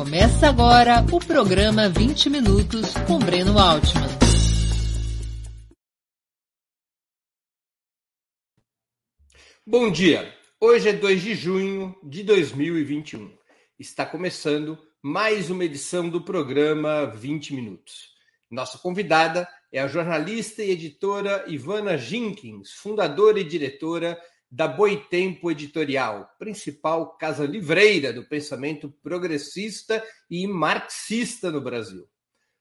Começa agora o programa 20 Minutos com Breno Altman. Bom dia! Hoje é 2 de junho de 2021. Está começando mais uma edição do programa 20 Minutos. Nossa convidada é a jornalista e editora Ivana Jenkins, fundadora e diretora da Boitempo Editorial, principal casa livreira do pensamento progressista e marxista no Brasil.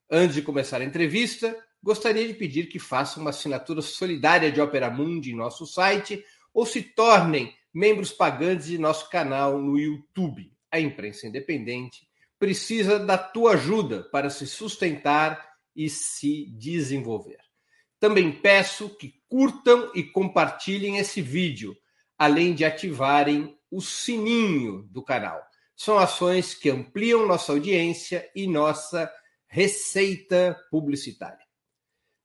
Antes de começar a entrevista, gostaria de pedir que façam uma assinatura solidária de Opera Mundi em nosso site ou se tornem membros pagantes de nosso canal no YouTube. A imprensa independente precisa da tua ajuda para se sustentar e se desenvolver. Também peço que curtam e compartilhem esse vídeo, além de ativarem o sininho do canal. São ações que ampliam nossa audiência e nossa receita publicitária.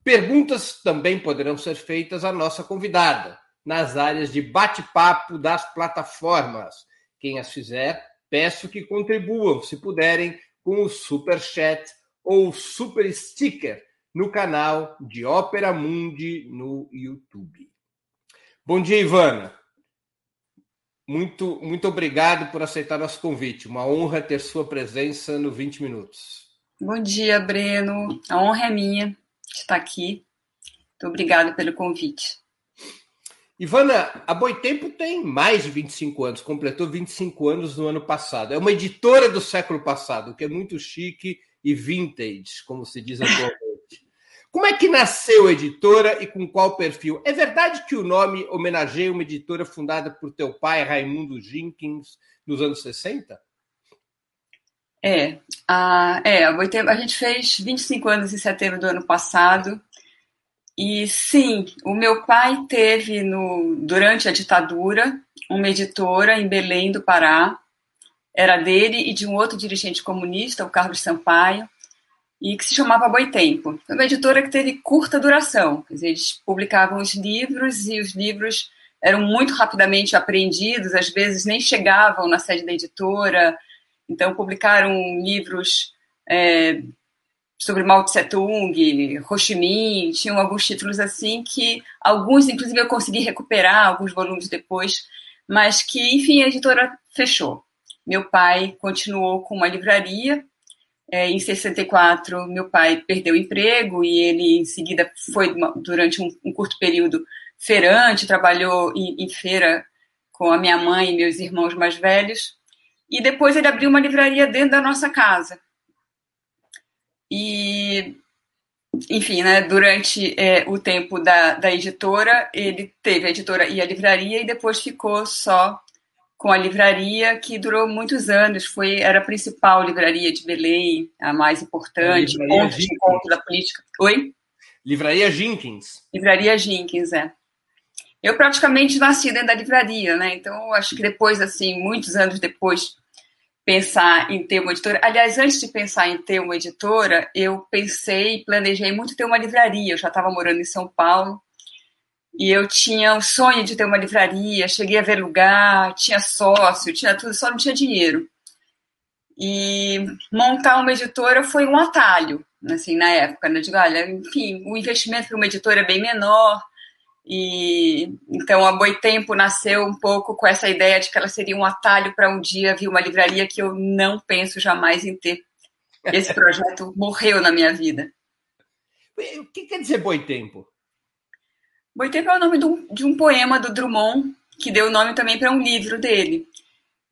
Perguntas também poderão ser feitas à nossa convidada nas áreas de bate-papo das plataformas. Quem as fizer, peço que contribuam, se puderem, com o super chat ou super sticker no canal de Ópera Mundi no YouTube. Bom dia, Ivana. Muito, muito obrigado por aceitar nosso convite. Uma honra ter sua presença no 20 Minutos. Bom dia, Breno. A honra é minha de estar aqui. Muito obrigada pelo convite. Ivana, a Boitempo tem mais de 25 anos, completou 25 anos no ano passado. É uma editora do século passado, o que é muito chique e vintage, como se diz atualmente. Como é que nasceu a editora e com qual perfil? É verdade que o nome homenageia uma editora fundada por teu pai, Raimundo Jenkins, nos anos 60? É, a, é, a gente fez 25 anos em setembro do ano passado. E sim, o meu pai teve no, durante a ditadura uma editora em Belém do Pará. Era dele e de um outro dirigente comunista, o Carlos Sampaio e que se chamava Boitempo. Foi uma editora que teve curta duração, eles publicavam os livros e os livros eram muito rapidamente apreendidos, às vezes nem chegavam na sede da editora, então publicaram livros é, sobre Mao Tse Tung, Ho Chi Minh, tinham alguns títulos assim que alguns, inclusive, eu consegui recuperar alguns volumes depois, mas que, enfim, a editora fechou. Meu pai continuou com uma livraria é, em 64, meu pai perdeu o emprego e ele, em seguida, foi durante um, um curto período feirante, trabalhou em, em, feira com a minha mãe e meus irmãos mais velhos. E depois ele abriu uma livraria dentro da nossa casa. E, enfim, né, durante é, o tempo da, da editora, ele teve a editora e a livraria e depois ficou só com a livraria que durou muitos anos, foi era a principal livraria de Belém, a mais importante, a ponto de encontro da política. Oi? Livraria Jenkins. Livraria Jenkins, é. Eu praticamente nasci dentro da livraria, né? Então, acho que depois, assim, muitos anos depois, pensar em ter uma editora. Aliás, antes de pensar em ter uma editora, eu pensei, planejei muito ter uma livraria. Eu já estava morando em São Paulo e eu tinha o sonho de ter uma livraria, cheguei a ver lugar, tinha sócio, tinha tudo, só não tinha dinheiro. E montar uma editora foi um atalho, assim, na época. Né? Eu digo, olha, enfim, o investimento para uma editora é bem menor, e então a Boitempo nasceu um pouco com essa ideia de que ela seria um atalho para um dia vir uma livraria que eu não penso jamais em ter. Esse projeto morreu na minha vida. O que quer dizer Boitempo? Boitempo é o nome de um, de um poema do Drummond, que deu nome também para um livro dele.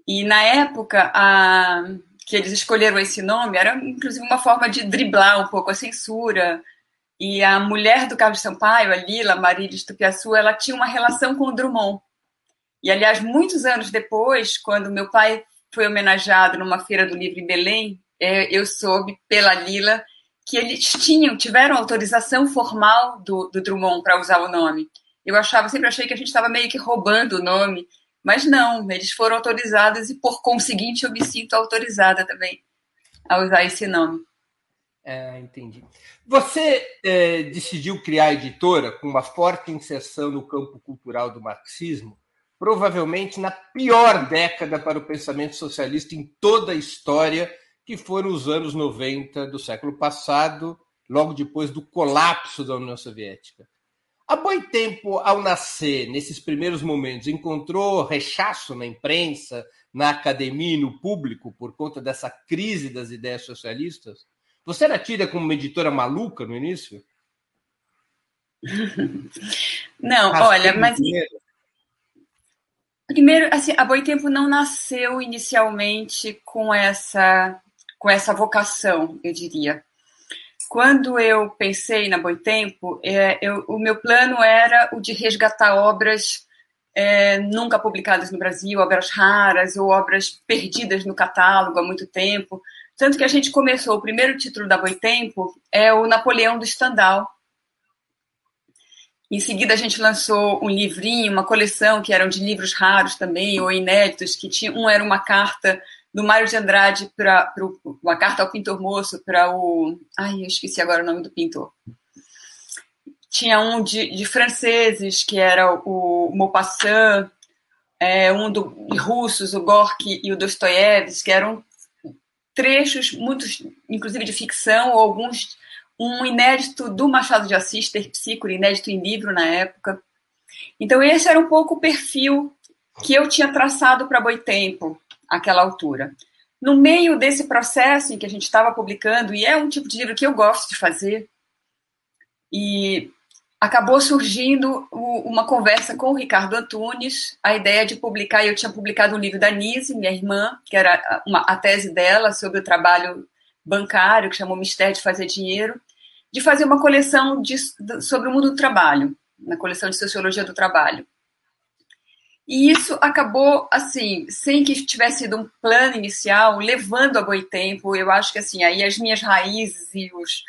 E na época a, que eles escolheram esse nome, era inclusive uma forma de driblar um pouco a censura. E a mulher do Carlos Sampaio, a Lila Marília Tupiaçu, ela tinha uma relação com o Drummond. E, aliás, muitos anos depois, quando meu pai foi homenageado numa feira do livro em Belém, é, eu soube pela Lila que eles tinham, tiveram autorização formal do, do Drummond para usar o nome. Eu achava, sempre achei que a gente estava meio que roubando o nome, mas não, eles foram autorizados e, por conseguinte, eu me sinto autorizada também a usar esse nome. É, entendi. Você é, decidiu criar a editora com uma forte inserção no campo cultural do marxismo, provavelmente na pior década para o pensamento socialista em toda a história que foram os anos 90 do século passado, logo depois do colapso da União Soviética. A Boitempo, ao nascer, nesses primeiros momentos, encontrou rechaço na imprensa, na academia e no público por conta dessa crise das ideias socialistas? Você era tida como uma editora maluca no início? Não, olha, mas. Primeiro. primeiro, assim, a Boitempo não nasceu inicialmente com essa, com essa vocação, eu diria. Quando eu pensei na Boitempo, é, eu, o meu plano era o de resgatar obras é, nunca publicadas no Brasil, obras raras ou obras perdidas no catálogo há muito tempo. Tanto que a gente começou, o primeiro título da Boitempo é o Napoleão do Stendhal. Em seguida, a gente lançou um livrinho, uma coleção que eram de livros raros também, ou inéditos, que tinha, um era uma carta do Mário de Andrade para uma carta ao pintor moço para o. Ai, eu esqueci agora o nome do pintor. Tinha um de, de franceses, que era o Maupassant, é, um do, de russos, o Gorky e o Dostoiévski, que eram trechos, muitos, inclusive de ficção, ou alguns. Um inédito do Machado de Assis, Terpsícore, inédito em livro na época. Então, esse era um pouco o perfil que eu tinha traçado para Boitempo àquela altura. No meio desse processo em que a gente estava publicando, e é um tipo de livro que eu gosto de fazer, e acabou surgindo uma conversa com o Ricardo Antunes, a ideia de publicar, eu tinha publicado um livro da Nise, minha irmã, que era uma, a tese dela sobre o trabalho bancário, que chamou Mistério de Fazer Dinheiro, de fazer uma coleção de, sobre o mundo do trabalho, na coleção de Sociologia do Trabalho. E isso acabou, assim, sem que tivesse sido um plano inicial, levando a Boitempo. Eu acho que, assim, aí as minhas raízes e os,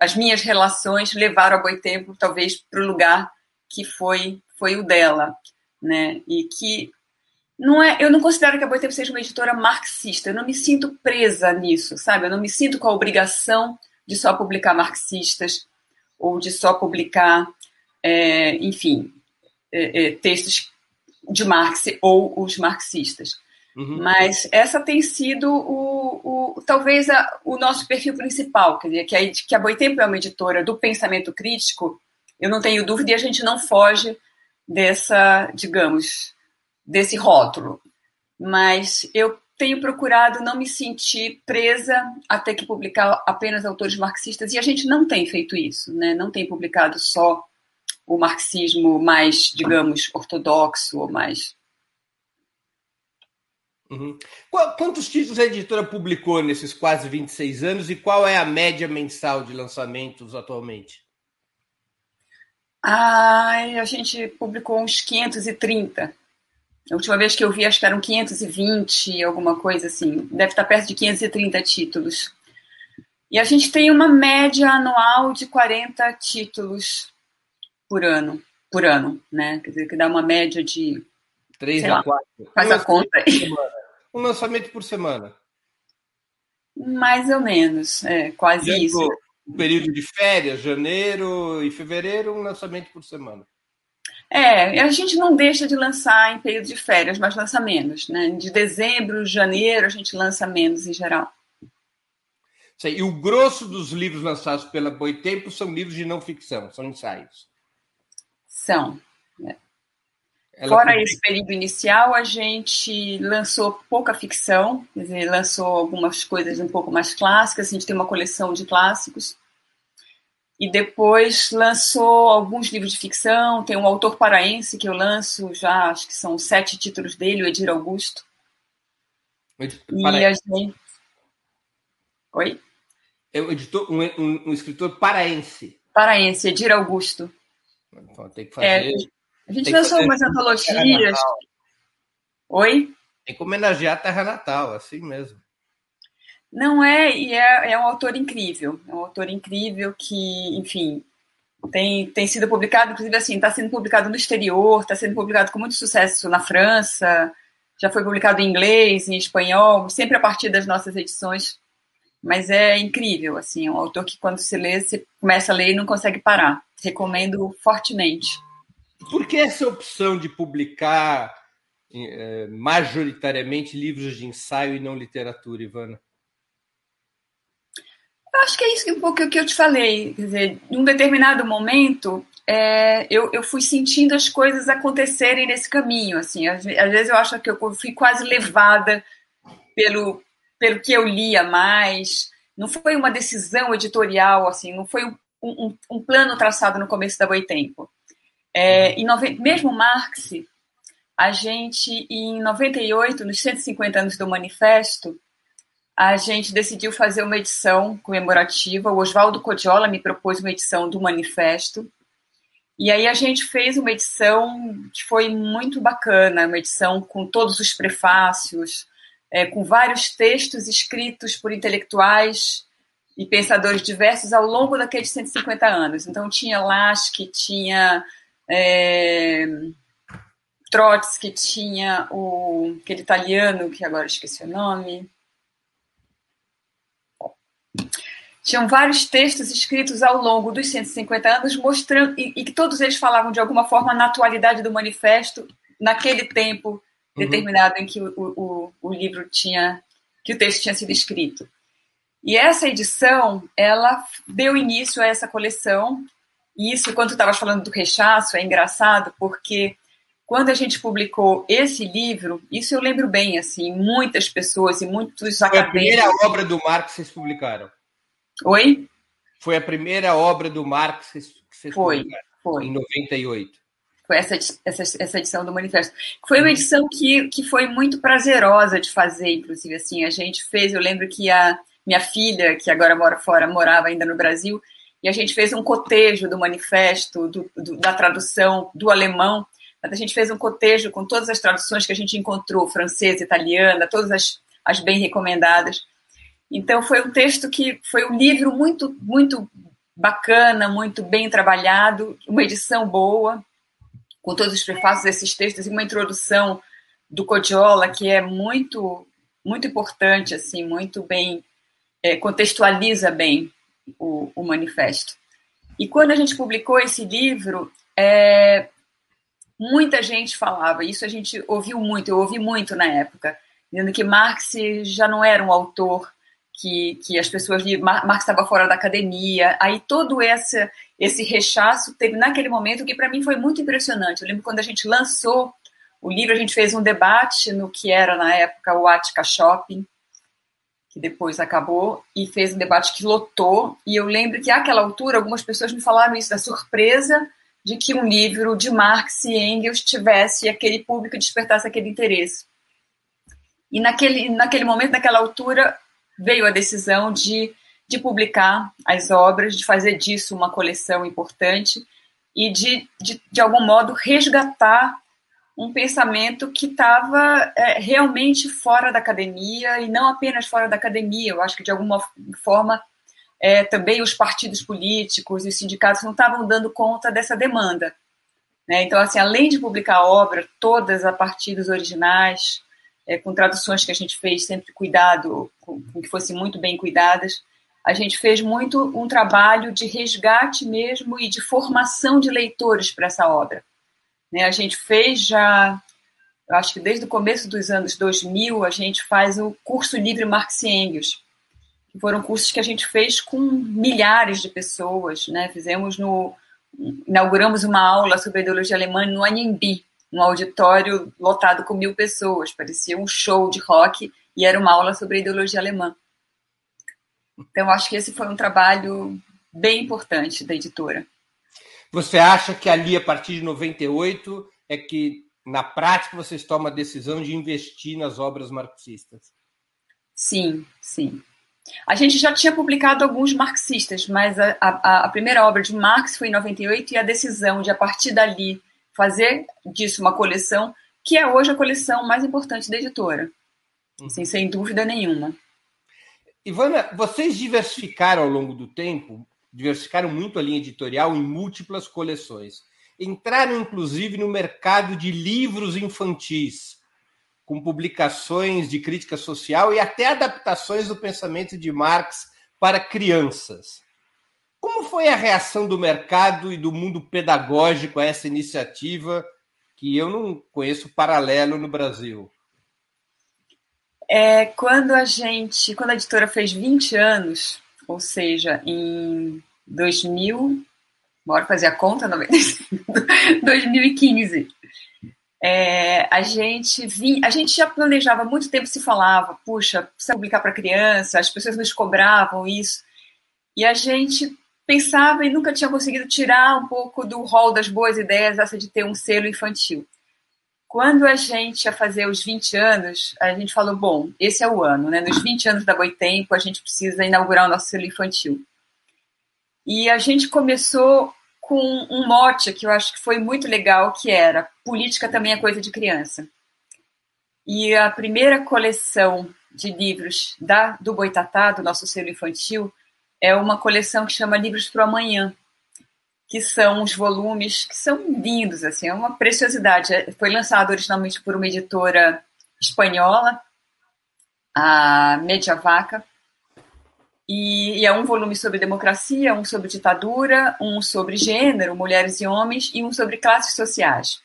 as minhas relações levaram a Boitempo, talvez, para o lugar que foi, foi o dela, né? E que não é, eu não considero que a Boitempo seja uma editora marxista. Eu não me sinto presa nisso, sabe? Eu não me sinto com a obrigação de só publicar marxistas ou de só publicar, é, enfim, é, é, textos de Marx ou os marxistas. Uhum. Mas essa tem sido o, o talvez a, o nosso perfil principal, quer dizer, que a, que a Boitempo é uma editora do pensamento crítico, eu não tenho dúvida e a gente não foge dessa, digamos, desse rótulo. Mas eu tenho procurado não me sentir presa a ter que publicar apenas autores marxistas, e a gente não tem feito isso, né? não tem publicado só o marxismo mais, digamos, ortodoxo ou mais. Uhum. Quantos títulos a editora publicou nesses quase 26 anos e qual é a média mensal de lançamentos atualmente? Ah, a gente publicou uns 530. A última vez que eu vi, acho que eram 520, alguma coisa assim. Deve estar perto de 530 títulos. E a gente tem uma média anual de 40 títulos por ano, por ano, né? Quer dizer, que dá uma média de. Três a quatro. Faz um a conta aí. Um lançamento por semana. Mais ou menos, é, quase Já isso. O período de férias, janeiro e fevereiro, um lançamento por semana. É, a gente não deixa de lançar em período de férias, mas lança menos, né? De dezembro, janeiro, a gente lança menos em geral. E o grosso dos livros lançados pela Boitempo são livros de não ficção, são ensaios. São. Né? Fora esse período inicial, a gente lançou pouca ficção, quer dizer, lançou algumas coisas um pouco mais clássicas, a gente tem uma coleção de clássicos, e depois lançou alguns livros de ficção, tem um autor paraense que eu lanço já, acho que são sete títulos dele, o Edir Augusto. E a gente... Oi? É um, editor, um, um, um escritor paraense. Paraense, Edir Augusto. Então tem que fazer. É, a gente lançou algumas antologias. Oi? Tem que homenagear a Terra Natal, assim mesmo. Não é, e é, é um autor incrível. É um autor incrível que, enfim, tem, tem sido publicado, inclusive assim, está sendo publicado no exterior, está sendo publicado com muito sucesso na França, já foi publicado em inglês, em espanhol, sempre a partir das nossas edições. Mas é incrível, assim, é um autor que quando se lê, você começa a ler e não consegue parar. Recomendo fortemente. Por que essa opção de publicar eh, majoritariamente livros de ensaio e não literatura, Ivana? Eu acho que é isso um pouco o que eu te falei. Quer dizer, em um determinado momento, é, eu, eu fui sentindo as coisas acontecerem nesse caminho. Assim, às, às vezes eu acho que eu fui quase levada pelo, pelo que eu lia mais. Não foi uma decisão editorial, assim, não foi um, um, um plano traçado no começo da Boitempo. É, em nove... Mesmo Marx, a gente, em 98, nos 150 anos do Manifesto, a gente decidiu fazer uma edição comemorativa. O Oswaldo Codiola me propôs uma edição do Manifesto. E aí a gente fez uma edição que foi muito bacana, uma edição com todos os prefácios, é, com vários textos escritos por intelectuais e pensadores diversos ao longo daqueles 150 anos. Então tinha Lasky, tinha é, Trotsky, tinha o, aquele italiano, que agora esqueci o nome. Tinham vários textos escritos ao longo dos 150 anos, mostrando, e, que todos eles falavam de alguma forma na atualidade do manifesto, naquele tempo uhum. determinado em que o, o, o livro tinha, que o texto tinha sido escrito. E essa edição, ela deu início a essa coleção. E isso, quando tu estavas falando do rechaço, é engraçado, porque quando a gente publicou esse livro, isso eu lembro bem, assim, muitas pessoas e muitos Foi a primeira obra do Marx que vocês publicaram? Oi? Foi a primeira obra do Marx que vocês foi, publicaram? Foi, Em 98. Foi essa, essa, essa edição do Manifesto. Foi uma edição que, que foi muito prazerosa de fazer, inclusive, assim, a gente fez, eu lembro que a minha filha, que agora mora fora, morava ainda no Brasil, e a gente fez um cotejo do manifesto, do, do, da tradução do alemão, a gente fez um cotejo com todas as traduções que a gente encontrou, francesa, italiana, todas as, as bem recomendadas. Então foi um texto que foi um livro muito muito bacana, muito bem trabalhado, uma edição boa, com todos os prefácios desses textos e uma introdução do Codiola que é muito muito importante assim, muito bem é, contextualiza bem o, o, manifesto. E quando a gente publicou esse livro, é, muita gente falava, isso a gente ouviu muito, eu ouvi muito na época, dizendo que Marx já não era um autor que, que as pessoas liam, Marx estava fora da academia, aí todo esse, esse rechaço teve naquele momento que para mim foi muito impressionante. Eu lembro quando a gente lançou o livro, a gente fez um debate no que era na época o Attica Shopping, que depois acabou, e fez um debate que lotou. E eu lembro que, àquela altura, algumas pessoas me falaram isso, da surpresa de que um livro de Marx e Engels tivesse aquele público, despertasse aquele interesse. E naquele, naquele momento, naquela altura, veio a decisão de, de publicar as obras, de fazer disso uma coleção importante e de, de, de algum modo, resgatar um pensamento que estava é, realmente fora da academia e não apenas fora da academia. Eu acho que de alguma forma é, também os partidos políticos e os sindicatos não estavam dando conta dessa demanda. Né? Então, assim, além de publicar a obra todas a partir dos originais, é, com traduções que a gente fez sempre cuidado, com, com que fossem muito bem cuidadas, a gente fez muito um trabalho de resgate mesmo e de formação de leitores para essa obra. Né? A gente fez já, eu acho que desde o começo dos anos 2000, a gente faz o curso livre Marx e Engels, que foram cursos que a gente fez com milhares de pessoas. Né? Fizemos no, inauguramos uma aula sobre ideologia alemã no Anhembi, um auditório lotado com mil pessoas, parecia um show de rock e era uma aula sobre ideologia alemã. Então, acho que esse foi um trabalho bem importante da editora. Você acha que ali, a partir de 98, é que, na prática, vocês tomam a decisão de investir nas obras marxistas? Sim, sim. A gente já tinha publicado alguns marxistas, mas a, a, a, primeira obra de Marx foi em 98 e a decisão de, a partir dali, fazer disso uma coleção, que é hoje a coleção mais importante da editora, assim, sem dúvida nenhuma. Ivana, vocês diversificaram ao longo do tempo diversificaram muito a linha editorial em múltiplas coleções. Entraram, inclusive, no mercado de livros infantis, com publicações de crítica social e até adaptações do pensamento de Marx para crianças. Como foi a reação do mercado e do mundo pedagógico a essa iniciativa que eu não conheço paralelo no Brasil? É, quando a gente, quando a editora fez 20 anos, ou seja, em 2000, bora fazer a conta, 2015, é, a gente vinha, a gente já planejava muito tempo, se falava, puxa, precisa publicar para criança, as pessoas nos cobravam isso, e a gente pensava e nunca tinha conseguido tirar um pouco do rol das boas ideias essa de ter um selo infantil. Quando a gente ia fazer os 20 anos, a gente falou, bom, esse é o ano, né? Nos 20 anos da Boitempo, a gente precisa inaugurar o nosso selo infantil. E a gente começou com um mote que eu acho que foi muito legal, que era política também é coisa de criança. E a primeira coleção de livros da, do Boitatá, do nosso selo infantil, é uma coleção que chama Livros para o Amanhã, que são os volumes que são lindos, assim, é uma preciosidade. É, foi lançado originalmente por uma editora espanhola, a Mediavaca, e, e é um volume sobre democracia, um sobre ditadura, um sobre gênero, mulheres e homens, e um sobre classes sociais.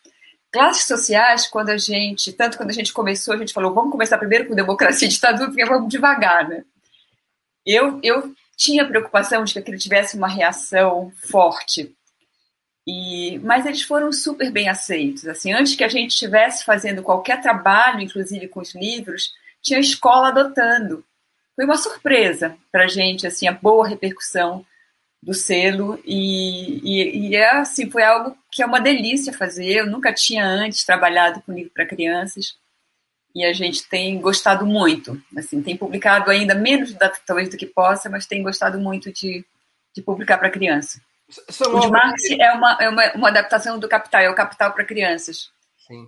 Classes sociais, quando a gente, tanto quando a gente começou, a gente falou, vamos começar primeiro com democracia e ditadura, porque vamos devagar, né? Eu, eu tinha preocupação de que aquilo tivesse uma reação forte. E, mas eles foram super bem aceitos. Assim, antes que a gente estivesse fazendo qualquer trabalho, inclusive com os livros, tinha escola adotando. Foi uma surpresa para a gente, assim, a boa repercussão do selo e, e, e, é assim foi algo que é uma delícia fazer. Eu nunca tinha antes trabalhado com livro para crianças e a gente tem gostado muito. Assim, tem publicado ainda menos talvez do que possa, mas tem gostado muito de, de publicar para criança. São o de Marx é, uma, é uma, uma, adaptação do Capital, é o Capital para crianças. Sim.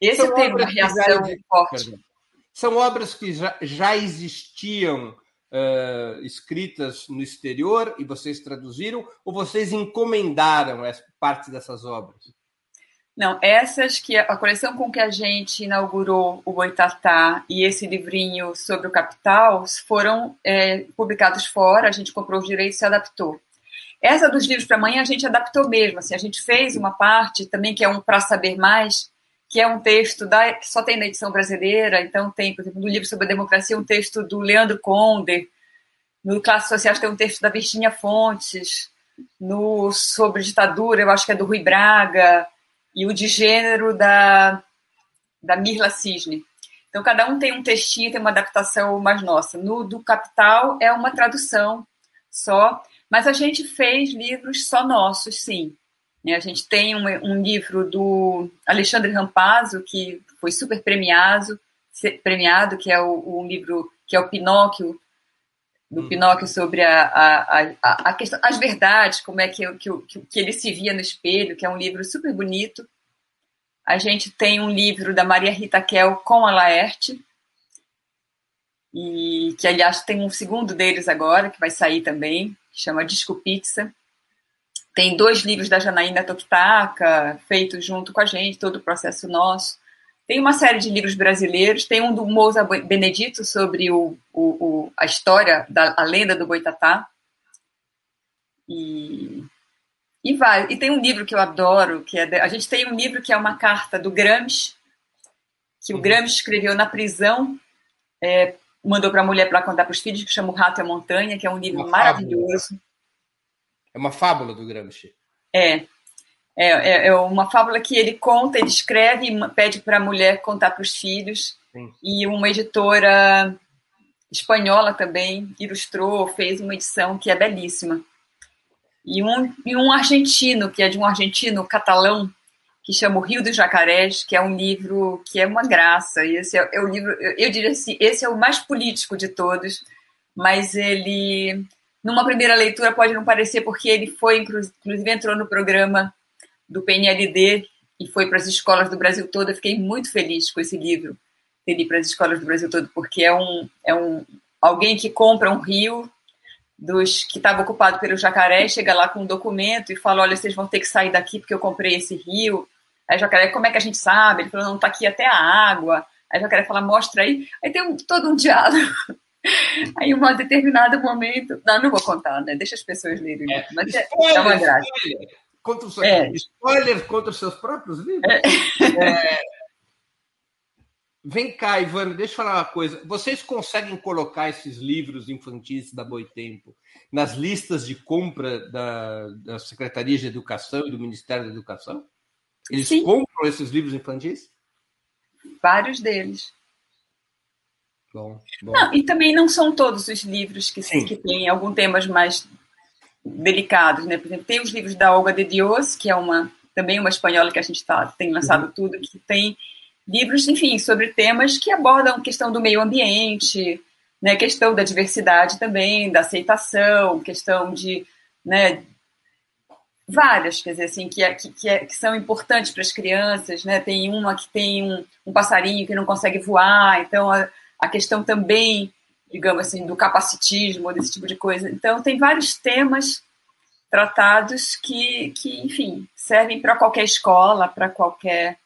Esse São teve uma reação forte. São obras que já, já existiam uh, escritas no exterior e vocês traduziram, ou vocês encomendaram as partes dessas obras? Não, essas que a coleção com que a gente inaugurou o Boitatá e esse livrinho sobre o capital foram é, publicados fora, a gente comprou os direitos e se adaptou. Essa dos livros para amanhã a gente adaptou mesmo, assim, a gente fez uma parte também que é um para saber mais, que é um texto da, que só tem na edição brasileira, então tem, por exemplo, no livro sobre a democracia um texto do Leandro Conde, no Classes Sociais tem um texto da Virginia Fontes, no sobre ditadura eu acho que é do Rui Braga, e o de gênero da, da Mirla Cisne. Então, cada um tem um textinho, tem uma adaptação mais nossa. No do Capital é uma tradução só, mas a gente fez livros só nossos, sim. A gente tem um, um livro do Alexandre Rampazzo, que foi super premiado, premiado que é o, o livro que é o Pinóquio, do hum. Pinóquio sobre a, a, a, a, questão, as verdades, como é que, que, que ele se via no espelho, que é um livro super bonito. A gente tem um livro da Maria Rita Kel com a Laerte, e que aliás tem um segundo deles agora, que vai sair também, que chama Disco Pizza. Tem dois livros da Janaína Tokitaka, feitos junto com a gente, todo o processo nosso. Tem uma série de livros brasileiros, tem um do Moza Benedito sobre o, o, o, a história, da, a lenda do Boitatá. E, e vai. E tem um livro que eu adoro, que é de, a gente tem um livro que é uma carta do Gramsci, que o uhum. Gramsci escreveu na prisão, é, mandou para a mulher para contar para os filhos, que chama O Rato e a Montanha, que é um livro uma maravilhoso. Fábula. É uma fábula do Gramsci. É, é, é, é, uma fábula que ele conta, ele escreve e pede para a mulher contar para os filhos. Sim. E uma editora espanhola também ilustrou, fez uma edição que é belíssima. E um, e um argentino, que é de um argentino catalão, que chama O Rio dos Jacarés, que é um livro que é uma graça. Esse é, é o livro, eu, eu diria assim, esse é o mais político de todos, mas ele, numa primeira leitura, pode não parecer, porque ele foi, inclusive, entrou no programa do PNLD e foi para as escolas do Brasil todo. Eu fiquei muito feliz com esse livro, ter ido para as escolas do Brasil todo, porque é um, é um alguém que compra um rio dos que estava ocupado pelo jacaré, chega lá com um documento e fala, olha, vocês vão ter que sair daqui porque eu comprei esse rio. Aí o jacaré, como é que a gente sabe? Ele falou, não, está aqui até a água. Aí o jacaré fala, mostra aí. Aí tem um, todo um diálogo. Aí, em um determinado momento. Não, não vou contar, né? Deixa as pessoas lerem. É, mas é, é uma graça. Contra os, é. Spoiler contra os seus próprios livros? É. É. Vem cá, Ivana, deixa eu falar uma coisa. Vocês conseguem colocar esses livros infantis da Boitempo nas listas de compra da, da Secretaria de Educação e do Ministério da Educação? Eles Sim. compram esses livros infantis? Vários deles. Bom, bom. Não, e também não são todos os livros que, que têm alguns temas mais delicados, né? Por exemplo, tem os livros da Olga de Dios, que é uma também uma espanhola que a gente tá, tem lançado uhum. tudo, que tem livros, enfim, sobre temas que abordam a questão do meio ambiente, né, questão da diversidade também, da aceitação, questão de, né, várias, quer dizer, assim, que, é, que, que, é, que são importantes para as crianças, né, tem uma que tem um, um passarinho que não consegue voar, então a, a questão também, digamos assim, do capacitismo, desse tipo de coisa. Então, tem vários temas tratados que, que enfim, servem para qualquer escola, para qualquer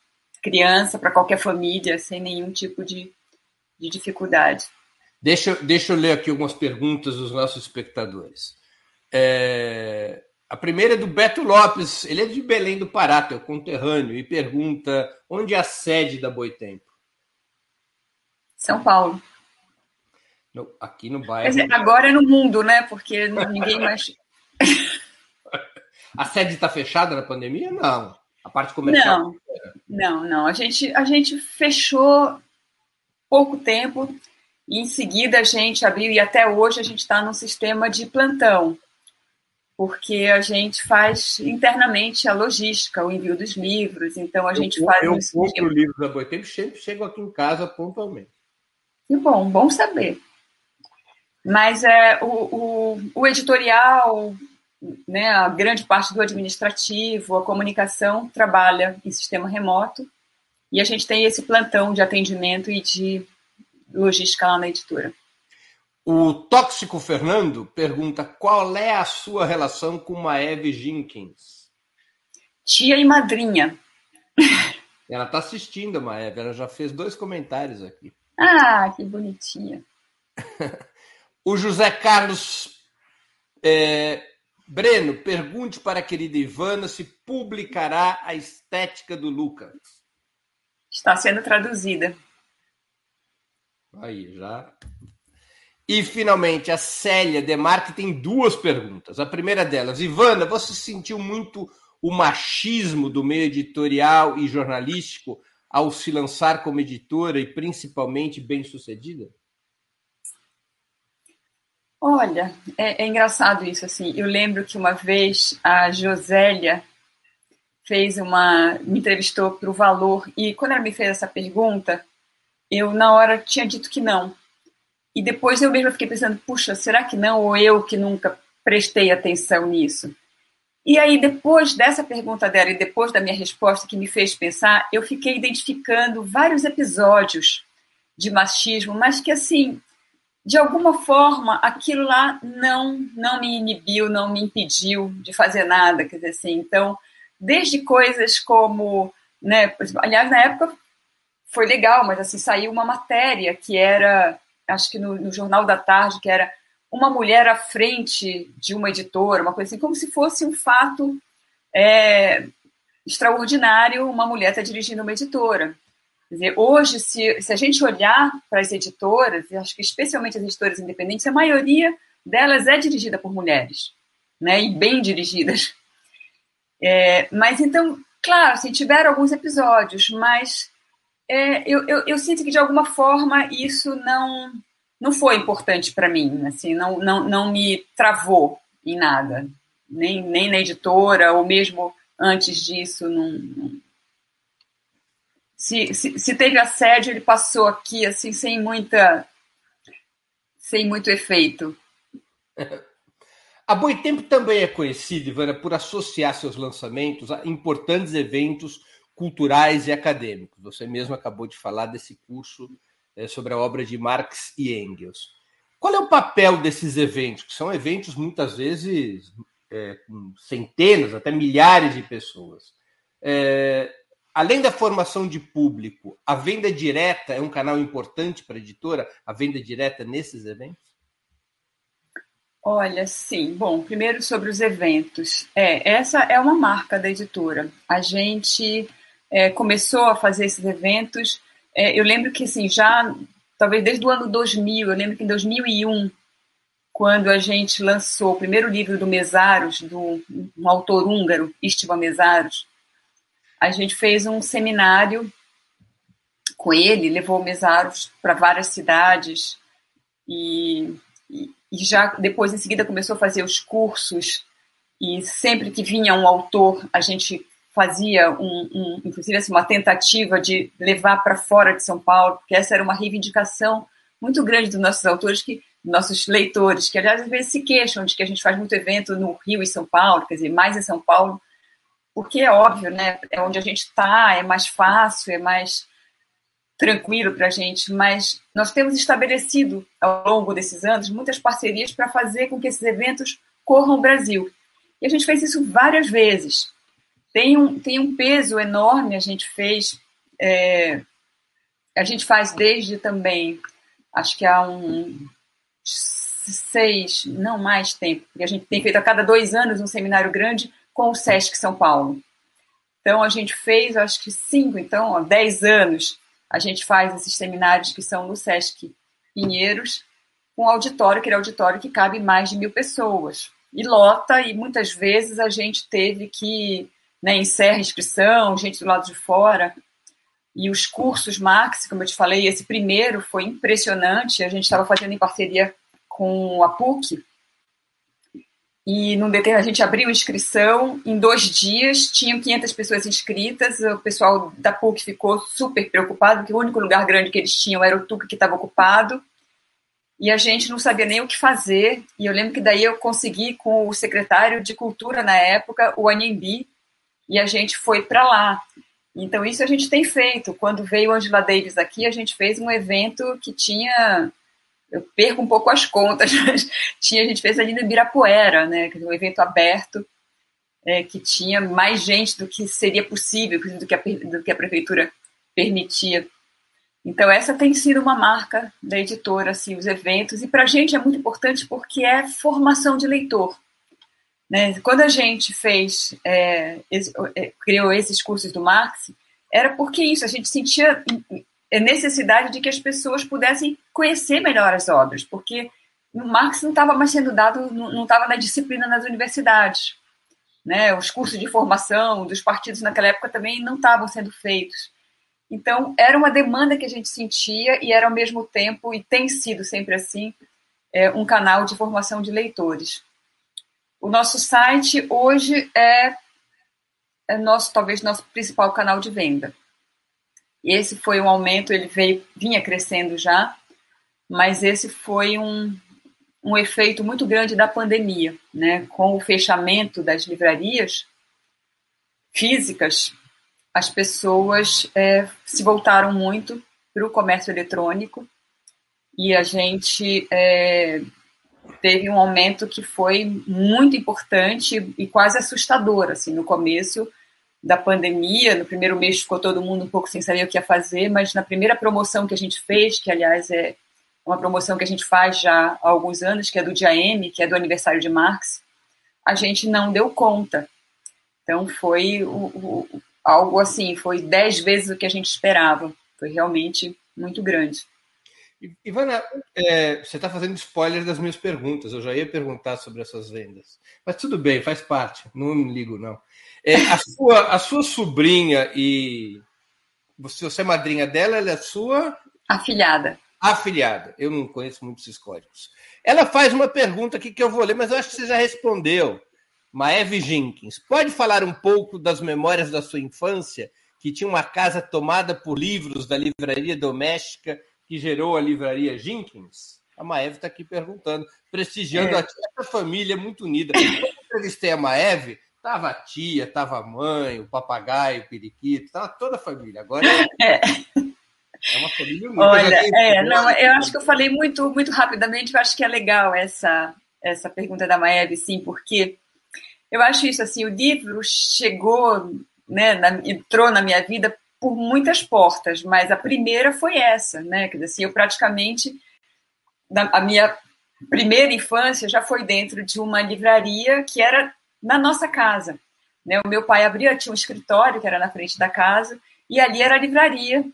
criança, para qualquer família, sem nenhum tipo de, de dificuldade. Deixa, deixa eu ler aqui algumas perguntas dos nossos espectadores. É, a primeira é do Beto Lopes, ele é de Belém do Pará, teu conterrâneo, e pergunta onde é a sede da Boitempo? São Paulo. No, aqui no bairro. Agora é no mundo, né? Porque ninguém mais. a sede está fechada na pandemia? Não. A parte comercial. Não, não, não. A gente, a gente fechou pouco tempo e em seguida a gente abriu e até hoje a gente está num sistema de plantão, porque a gente faz internamente a logística, o envio dos livros. Então a eu, gente faz. Eu compro livros da Boitempo, sempre chego aqui em casa pontualmente. Que bom, bom saber. Mas é, o, o, o editorial, né, a grande parte do administrativo, a comunicação trabalha em sistema remoto e a gente tem esse plantão de atendimento e de logística lá na editora. O Tóxico Fernando pergunta qual é a sua relação com Maeve Jenkins? Tia e madrinha. Ela está assistindo, Maeve, ela já fez dois comentários aqui. Ah, que bonitinha. o José Carlos é, Breno, pergunte para a querida Ivana se publicará a estética do Lucas. Está sendo traduzida. Aí, já. E, finalmente, a Célia Demarque tem duas perguntas. A primeira delas, Ivana, você sentiu muito o machismo do meio editorial e jornalístico ao se lançar como editora e principalmente bem-sucedida? Olha, é, é, engraçado isso, assim. Eu lembro que uma vez a Josélia fez uma. me entrevistou para o Valor, e quando ela me fez essa pergunta, eu na hora tinha dito que não. E depois eu mesma fiquei pensando, puxa, será que não? Ou eu que nunca prestei atenção nisso? E aí, depois dessa pergunta dela e depois da minha resposta que me fez pensar, eu fiquei identificando vários episódios de machismo, mas que, assim, de alguma forma, aquilo lá não, não me inibiu, não me impediu de fazer nada, quer dizer assim, então, desde coisas como, né, aliás, na época foi legal, mas assim, saiu uma matéria que era, acho que no, no Jornal da Tarde, que era uma mulher à frente de uma editora, uma coisa assim, como se fosse um fato é, extraordinário uma mulher estar tá dirigindo uma editora. Dizer, hoje, se, se a gente olhar para as editoras, e acho que especialmente as editoras independentes, a maioria delas é dirigida por mulheres, né, e bem dirigidas. É, mas então, claro, assim, tiveram alguns episódios, mas é, eu, eu, eu, sinto que de alguma forma isso não não foi importante para mim, assim, não, não, não me travou em nada, nem, nem na editora, ou mesmo antes disso, não... Se, se, se, teve assédio, ele passou aqui, assim, sem muita, sem muito efeito. A Boitempo também é conhecida, Ivana, por associar seus lançamentos a importantes eventos culturais e acadêmicos. Você mesmo acabou de falar desse curso é, sobre a obra de Marx e Engels. Qual é o papel desses eventos, que são eventos muitas vezes é, com centenas, até milhares de pessoas? É, além da formação de público, a venda direta é um canal importante para a editora, a venda direta nesses eventos? Olha, sim. Bom, primeiro sobre os eventos. É, essa é uma marca da editora. A gente é, começou a fazer esses eventos é, eu lembro que, assim, já, talvez desde o ano 2000, eu lembro que em 2001, quando a gente lançou o primeiro livro do Mesaros, do um autor húngaro, Istvan Mesaros, a gente fez um seminário com ele, levou o Mesaros para várias cidades e, e, e já depois, em seguida, começou a fazer os cursos e sempre que vinha um autor, a gente fazia, um, um inclusive, assim, uma tentativa de levar para fora de São Paulo, porque essa era uma reivindicação muito grande dos nossos autores, que nossos leitores, que aliás às vezes se queixam de que a gente faz muito evento no Rio e São Paulo, quer dizer, mais em São Paulo, porque é óbvio, né? É onde a gente está, é mais fácil, é mais tranquilo para a gente, mas nós temos estabelecido ao longo desses anos muitas parcerias para fazer com que esses eventos corram o Brasil. E a gente fez isso várias vezes. Tem um, tem um peso enorme, a gente fez. É, a gente faz desde também, acho que há um seis, não mais tempo, porque a gente tem feito a cada dois anos um seminário grande com o SESC São Paulo. Então a gente fez, acho que cinco, então, ó, dez anos, a gente faz esses seminários que são no SESC Pinheiros, com auditório, que é auditório que cabe mais de mil pessoas e lota, e muitas vezes a gente teve que né, encerra a inscrição, gente do lado de fora. E os cursos Max, como eu te falei, esse primeiro foi impressionante. A gente estava fazendo em parceria com a PUC. E num a gente abriu inscrição, em dois dias tinham 500 pessoas inscritas. O pessoal da PUC ficou super preocupado, porque o único lugar grande que eles tinham era o TUC que estava ocupado e a gente não sabia nem o que fazer. E eu lembro que daí eu consegui com o secretário de Cultura na época, o Anhembi, e a gente foi para lá. Então isso a gente tem feito. Quando veio Angela Davis aqui, a gente fez um evento que tinha eu perco um pouco as contas, mas tinha, a gente fez ali no Ibirapuera, né, um evento aberto, é, que tinha mais gente do que seria possível, do que a, do que a prefeitura permitia. Então, essa tem sido uma marca da editora, assim, os eventos, e para a gente é muito importante porque é formação de leitor. Né? Quando a gente fez, é, é, criou esses cursos do Marx, era porque isso, a gente sentia necessidade de que as pessoas pudessem conhecer melhor as obras, porque Marx não estava mais sendo dado, não estava na disciplina nas universidades. Né? Os cursos de formação dos partidos naquela época também não estavam sendo feitos. Então, era uma demanda que a gente sentia e era ao mesmo tempo, e tem sido sempre assim, é, um canal de formação de leitores. O nosso site hoje é, é nosso, talvez nosso principal canal de venda. Esse foi um aumento, ele veio, vinha crescendo já, mas esse foi um, um efeito muito grande da pandemia, né? Com o fechamento das livrarias físicas, as pessoas é, se voltaram muito para o comércio eletrônico e a gente é, teve um aumento que foi muito importante e quase assustador. Assim, no começo da pandemia, no primeiro mês ficou todo mundo um pouco sem saber o que ia fazer, mas na primeira promoção que a gente fez, que aliás é uma promoção que a gente faz já há alguns anos, que é do dia M, que é do aniversário de Marx, a gente não deu conta. Então foi o, o, algo assim, foi dez vezes o que a gente esperava. Foi realmente muito grande. Ivana, é, você está fazendo spoiler das minhas perguntas. Eu já ia perguntar sobre essas vendas. Mas tudo bem, faz parte. Não me ligo, não. É, a, sua, a sua sobrinha e. Você, você é madrinha dela, ela é sua. Afilhada. Afilhada. Eu não conheço muitos esses códigos. Ela faz uma pergunta aqui que eu vou ler, mas eu acho que você já respondeu. Maeve Jenkins, pode falar um pouco das memórias da sua infância, que tinha uma casa tomada por livros da livraria doméstica que gerou a livraria Jenkins? A Maeve está aqui perguntando, prestigiando é. a família muito unida. Quando eu entrevistei a Maeve, tava a tia, tava a mãe, o papagaio, o periquito, tava toda a família. Agora é, é uma família unida. Olha, é, não, eu acho que eu falei muito, muito rapidamente, eu acho que é legal essa, essa pergunta da Maeve, sim, porque eu acho isso assim, o livro chegou, né, na, entrou na minha vida por muitas portas, mas a primeira foi essa, né? Quer dizer, assim, eu praticamente a minha primeira infância já foi dentro de uma livraria que era na nossa casa. Né? O meu pai abria, tinha um escritório que era na frente da casa, e ali era a livraria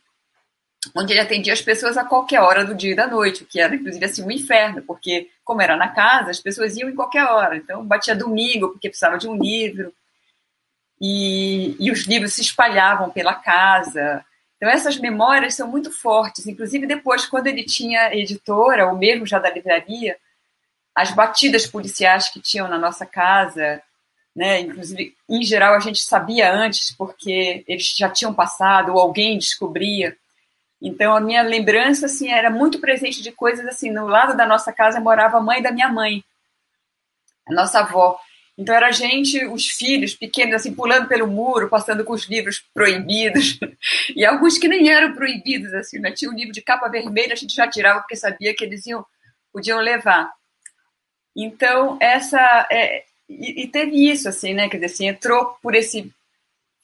onde ele atendia as pessoas a qualquer hora do dia e da noite, o que era inclusive assim um inferno, porque como era na casa, as pessoas iam em qualquer hora. Então batia domingo porque precisava de um livro. E, e os livros se espalhavam pela casa. Então essas memórias são muito fortes. Inclusive depois, quando ele tinha editora, ou mesmo já da livraria, as batidas policiais que tinham na nossa casa, né? Inclusive, em geral, a gente sabia antes porque eles já tinham passado ou alguém descobria. Então, a minha lembrança, assim, era muito presente de coisas, assim, no lado da nossa casa morava a mãe da minha mãe, a nossa avó. Então, era a gente, os filhos pequenos, assim, pulando pelo muro, passando com os livros proibidos, e alguns que nem eram proibidos, assim, né? Tinha um livro de capa vermelha, a gente já tirava porque sabia que eles iam, podiam levar. Então, essa... É, e, e teve isso, assim, né? Quer dizer, assim, entrou por esse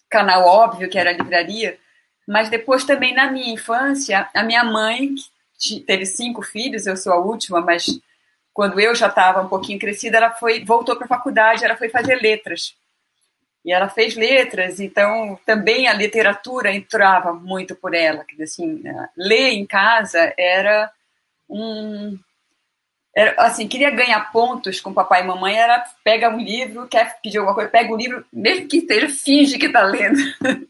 canal óbvio, que era a livraria, mas depois também na minha infância, a minha mãe que teve cinco filhos, eu sou a última, mas quando eu já estava um pouquinho crescida, ela foi voltou para a faculdade, ela foi fazer letras. E ela fez letras, então também a literatura entrava muito por ela, que assim, ler em casa era um era, assim, queria ganhar pontos com papai e mamãe, era pega um livro, quer pedir alguma coisa, pega o um livro, mesmo que esteja, finge que está lendo.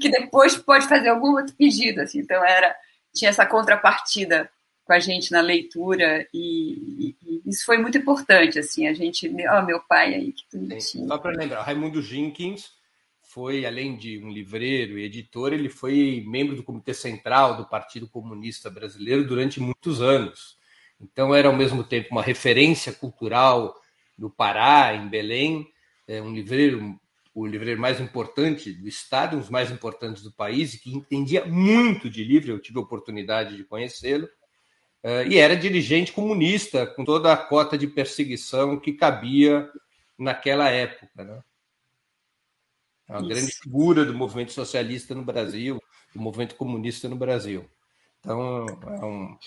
que depois pode fazer algum outro pedido, assim. Então era tinha essa contrapartida com a gente na leitura e, e, e isso foi muito importante, assim. A gente, ó, oh, meu pai aí que bonitinho. Só para lembrar, Raimundo Jenkins foi além de um livreiro e editor, ele foi membro do Comitê Central do Partido Comunista Brasileiro durante muitos anos. Então era ao mesmo tempo uma referência cultural no Pará, em Belém, é um livreiro o livreiro mais importante do estado, um dos mais importantes do país, que entendia muito de livro, eu tive a oportunidade de conhecê-lo, eh, e era dirigente comunista, com toda a cota de perseguição que cabia naquela época. Né? É uma Isso. grande figura do movimento socialista no Brasil, do movimento comunista no Brasil. Então, é um.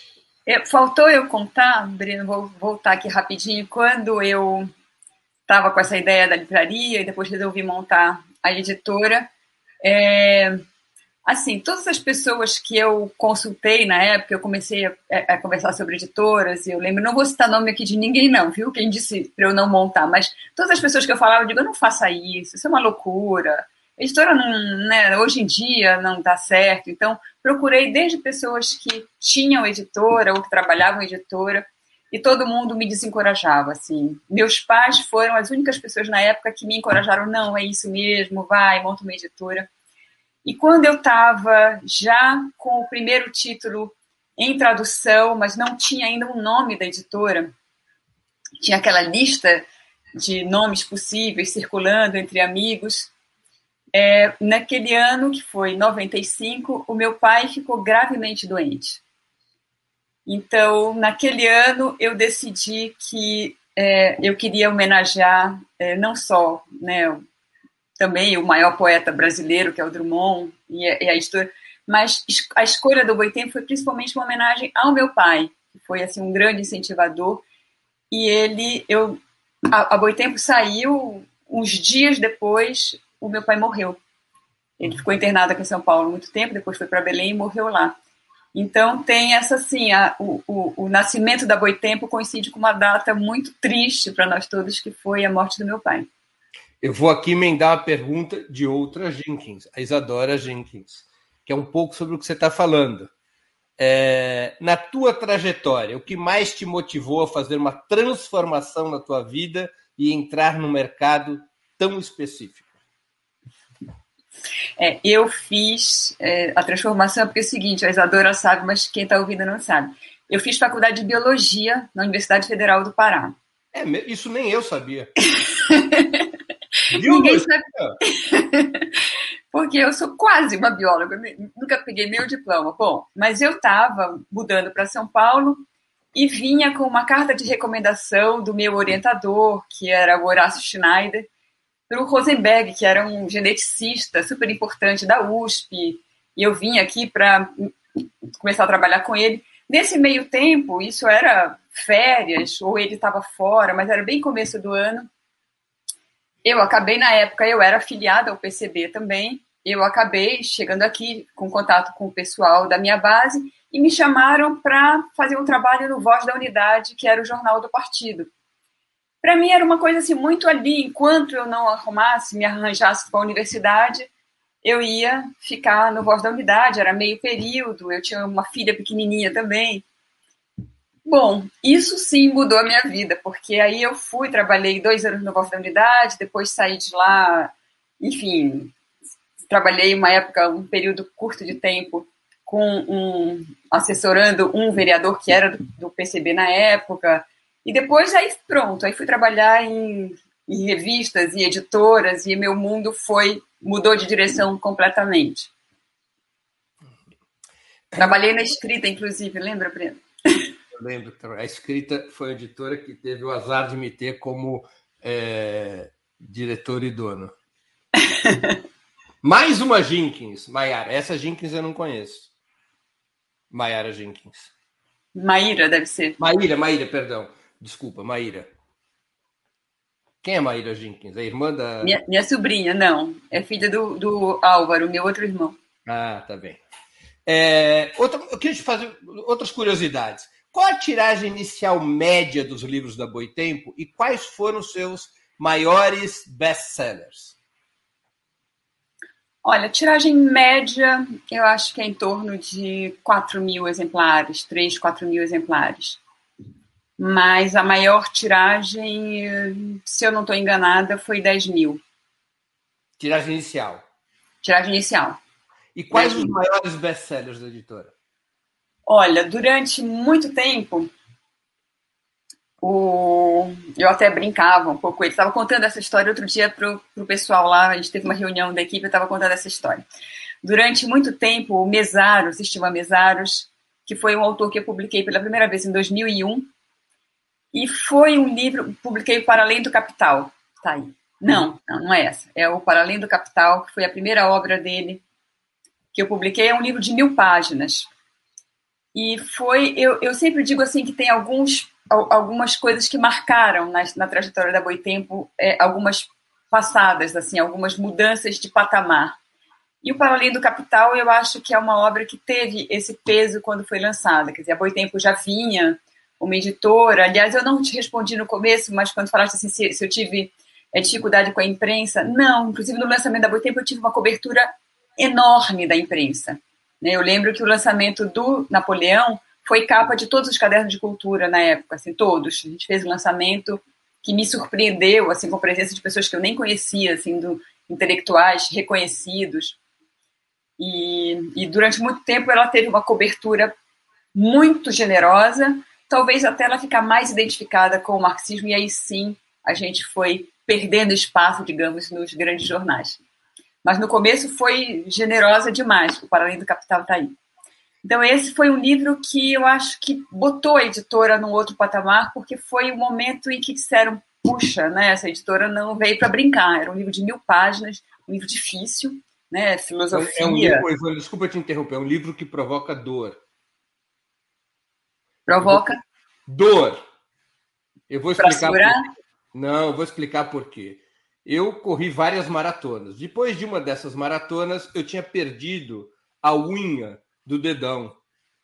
É, faltou eu contar, Breno, vou voltar aqui rapidinho, quando eu estava com essa ideia da livraria e depois resolvi montar a editora. É, assim, todas as pessoas que eu consultei na época, eu comecei a, a, conversar sobre editoras, e eu lembro, não vou citar nome aqui de ninguém não, viu? Quem disse para eu não montar, mas todas as pessoas que eu falava, eu digo, não faça isso, isso é uma loucura. Editora não, né, hoje em dia não dá certo, então procurei desde pessoas que tinham editora ou que trabalhavam editora, e todo mundo me desencorajava, assim. Meus pais foram as únicas pessoas na época que me encorajaram, não, é isso mesmo, vai, monta uma editora. E quando eu estava já com o primeiro título em tradução, mas não tinha ainda um nome da editora, tinha aquela lista de nomes possíveis circulando entre amigos. É, naquele ano, que foi 95, o meu pai ficou gravemente doente. Então, naquele ano, eu decidi que é, eu queria homenagear é, não só né, também o maior poeta brasileiro, que é o Drummond, e e a história, mas a escolha do Boitempo foi principalmente uma homenagem ao meu pai, que foi assim um grande incentivador. E ele, eu, a, a Boitempo saiu uns dias depois, o meu pai morreu. Ele ficou internado aqui em São Paulo muito tempo, depois foi para Belém e morreu lá. Então tem essa assim, a, o, o, o, nascimento da Boitempo coincide com uma data muito triste para nós todos, que foi a morte do meu pai. Eu vou aqui emendar a pergunta de outra Jenkins, a Isadora Jenkins, que é um pouco sobre o que você está falando. É, na tua trajetória, o que mais te motivou a fazer uma transformação na tua vida e entrar no mercado tão específico? É, eu fiz é, a transformação, porque é o seguinte, a Isadora sabe, mas quem está ouvindo não sabe. Eu fiz faculdade de Biologia na Universidade Federal do Pará. É, isso nem eu sabia. Ninguém sabe. porque eu sou quase uma bióloga, nunca peguei meu diploma. Bom, mas eu estava mudando para São Paulo e vinha com uma carta de recomendação do meu orientador, que era o Horácio Schneider, pelo Rosenberg, que era um geneticista super importante da USP, e eu vim aqui para começar a trabalhar com ele. Nesse meio tempo, isso era férias, ou ele estava fora, mas era bem começo do ano. Eu acabei na época, eu era afiliada ao PCB também, eu acabei chegando aqui com contato com o pessoal da minha base e me chamaram para fazer um trabalho no Voz da Unidade, que era o jornal do partido. Para mim era uma coisa assim muito ali, enquanto eu não arrumasse, me arranjasse para a universidade, eu ia ficar no Voz da Unidade, era meio período, eu tinha uma filha pequenininha também. Bom, isso sim mudou a minha vida, porque aí eu fui, trabalhei dois anos no Voz da Unidade, depois saí de lá, enfim, trabalhei uma época, um período curto de tempo, com um assessorando um vereador que era do, do PCB na época, e depois aí pronto, aí fui trabalhar em, em revistas e editoras, e meu mundo foi mudou de direção completamente. Trabalhei na escrita, inclusive, lembra, Breno? Eu lembro. A escrita foi a editora que teve o azar de me ter como é, diretor e dono. Mais uma Jenkins, Maiara. Essa Jenkins eu não conheço. Maiara Jenkins. Maíra, deve ser. Maíra, Maíra, perdão. Desculpa, Maíra. Quem é Maíra Jenkins? A irmã da. Minha, minha sobrinha, não. É filha do, do Álvaro, meu outro irmão. Ah, tá bem. É, outra, eu queria te fazer outras curiosidades. Qual a tiragem inicial média dos livros da Boitempo e quais foram os seus maiores best-sellers? Olha, tiragem média, eu acho que é em torno de 4 mil exemplares, 3, 4 mil exemplares mas a maior tiragem, se eu não estou enganada, foi 10 mil. Tiragem inicial. Tiragem inicial. E quais os maiores best-sellers da editora? Olha, durante muito tempo, o... eu até brincava um pouco. Ele estava contando essa história outro dia para o pessoal lá. A gente teve uma reunião da equipe, eu estava contando essa história. Durante muito tempo, o Mesaros, Estima Mesaros, que foi um autor que eu publiquei pela primeira vez em 2001, e foi um livro, publiquei o Para Além do Capital, tá aí. Não, não, não é essa. É o Para Além do Capital, que foi a primeira obra dele que eu publiquei. É um livro de mil páginas. E foi, eu, eu sempre digo assim que tem alguns, algumas coisas que marcaram na, na trajetória da Boitempo, é, algumas passadas, assim, algumas mudanças de patamar. E o Para Além do Capital, eu acho que é uma obra que teve esse peso quando foi lançada. Quer dizer, a Boitempo já vinha uma editora. Aliás, eu não te respondi no começo, mas quando falaste assim, se, se eu tive é, dificuldade com a imprensa, não. Inclusive, no lançamento da Boitempo, eu tive uma cobertura enorme da imprensa. Né? Eu lembro que o lançamento do Napoleão foi capa de todos os cadernos de cultura na época, assim, todos. A gente fez um lançamento que me surpreendeu, assim, com a presença de pessoas que eu nem conhecia, assim, do, intelectuais reconhecidos. E, e durante muito tempo ela teve uma cobertura muito generosa, talvez até ela ficar mais identificada com o marxismo, e aí sim a gente foi perdendo espaço, digamos, nos grandes jornais. Mas no começo foi generosa demais, Para Além do Capital está aí. Então, esse foi um livro que eu acho que botou a editora num outro patamar, porque foi o momento em que disseram: puxa, né, essa editora não veio para brincar. Era um livro de mil páginas, um livro difícil, né, filosofia. É um livro, desculpa te interromper, é um livro que provoca dor. Provoca? Dor. Eu vou explicar. Não, eu vou explicar por quê. Eu corri várias maratonas. Depois de uma dessas maratonas, eu tinha perdido a unha do dedão.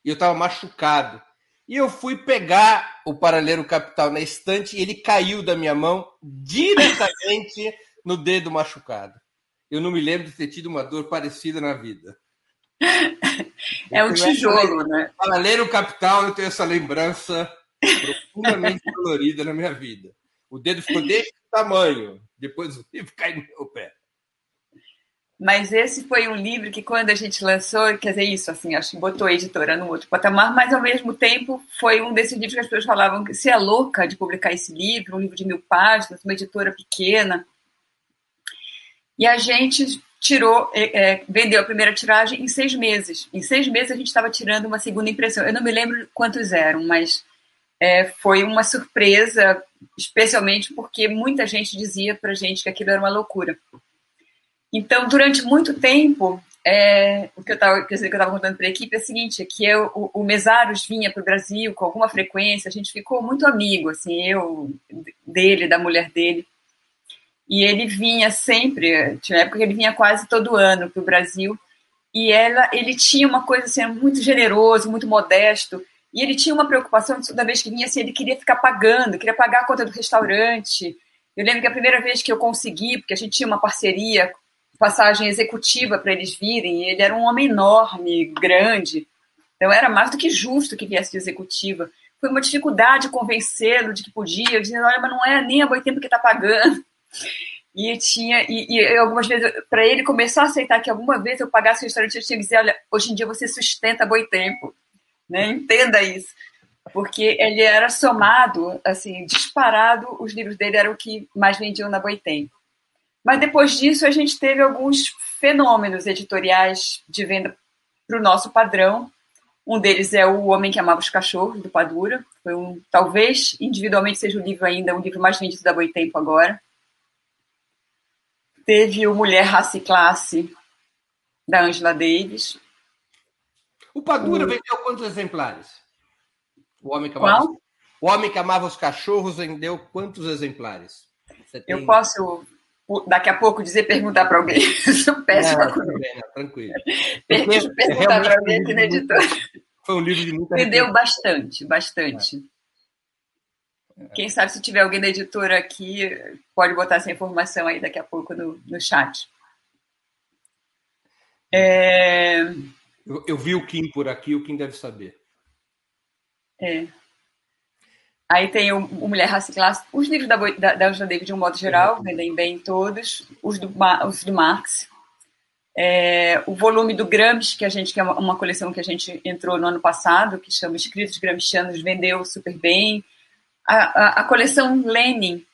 E eu estava machucado. E eu fui pegar o paralelo capital na estante e ele caiu da minha mão diretamente no dedo machucado. Eu não me lembro de ter tido uma dor parecida na vida. É um tijolo, né? Para ler o Capital, eu tenho essa lembrança profundamente dolorida na minha vida. O dedo ficou desse tamanho, depois o livro caiu no meu pé. Mas esse foi um livro que, quando a gente lançou, quer dizer, isso, assim, acho que botou a editora no outro patamar, mas ao mesmo tempo foi um desses livros que as pessoas falavam que você é louca de publicar esse livro, um livro de mil páginas, uma editora pequena. E a gente tirou, é, é, vendeu a primeira tiragem em seis meses. Em seis meses a gente estava tirando uma segunda impressão. Eu não me lembro quantos eram, mas é, foi uma surpresa, especialmente porque muita gente dizia para gente que aquilo era uma loucura. Então, durante muito tempo, é, o que eu estava contando para a equipe é o seguinte, é que eu, o, o Mesaros vinha para o Brasil com alguma frequência, a gente ficou muito amigo, assim, eu, dele, da mulher dele. E ele vinha sempre, tinha época que ele vinha quase todo ano para o Brasil, e ela, ele tinha uma coisa assim, muito generoso, muito modesto, e ele tinha uma preocupação toda vez que vinha assim, ele queria ficar pagando, queria pagar a conta do restaurante. Eu lembro que a primeira vez que eu consegui, porque a gente tinha uma parceria, passagem executiva para eles virem, ele era um homem enorme, grande, então era mais do que justo que viesse de executiva. Foi uma dificuldade convencê-lo de que podia, dizendo, olha, mas não é nem a Boitempo que está pagando. E tinha, e, e algumas vezes, para ele começar a aceitar que alguma vez eu pagasse o restaurante, eu tinha que dizer, olha, hoje em dia você sustenta Boitempo, né? Entenda isso. Porque ele era somado, assim, disparado, os livros dele eram o que mais vendiam na Boitempo. Mas depois disso a gente teve alguns fenômenos editoriais de venda para o nosso padrão, um deles é O Homem que Amava os Cachorros, do Padura. Foi um, talvez, individualmente, seja o livro ainda, o livro mais vendido da Boitempo agora. Teve o Mulher, Raça e Classe, da Angela Davis. O Padura o... vendeu quantos exemplares? O Homem que Amava, os... o Homem que Amava os Cachorros vendeu quantos exemplares? Tem... Eu posso daqui a pouco dizer perguntar para alguém. Isso péssima coisa. Tranquilo. Perguntar para alguém aqui na editora. Foi um livro de muita Me deu bastante, bastante. É. Quem sabe se tiver alguém da editora aqui, pode botar essa informação aí daqui a pouco no, no chat. É... Eu, eu, vi o Kim por aqui, o Kim deve saber. É. Aí tem o, o Mulher Raça e Classe. Os livros da, da, da Angela Davis, de um modo geral, vendem bem todos. Os do, os do Marx. É, o volume do Gramsci, que a gente que é uma, uma, coleção que a gente entrou no ano passado, que chama Escritos Gramscianos, vendeu super bem. A, a, coleção Lenin,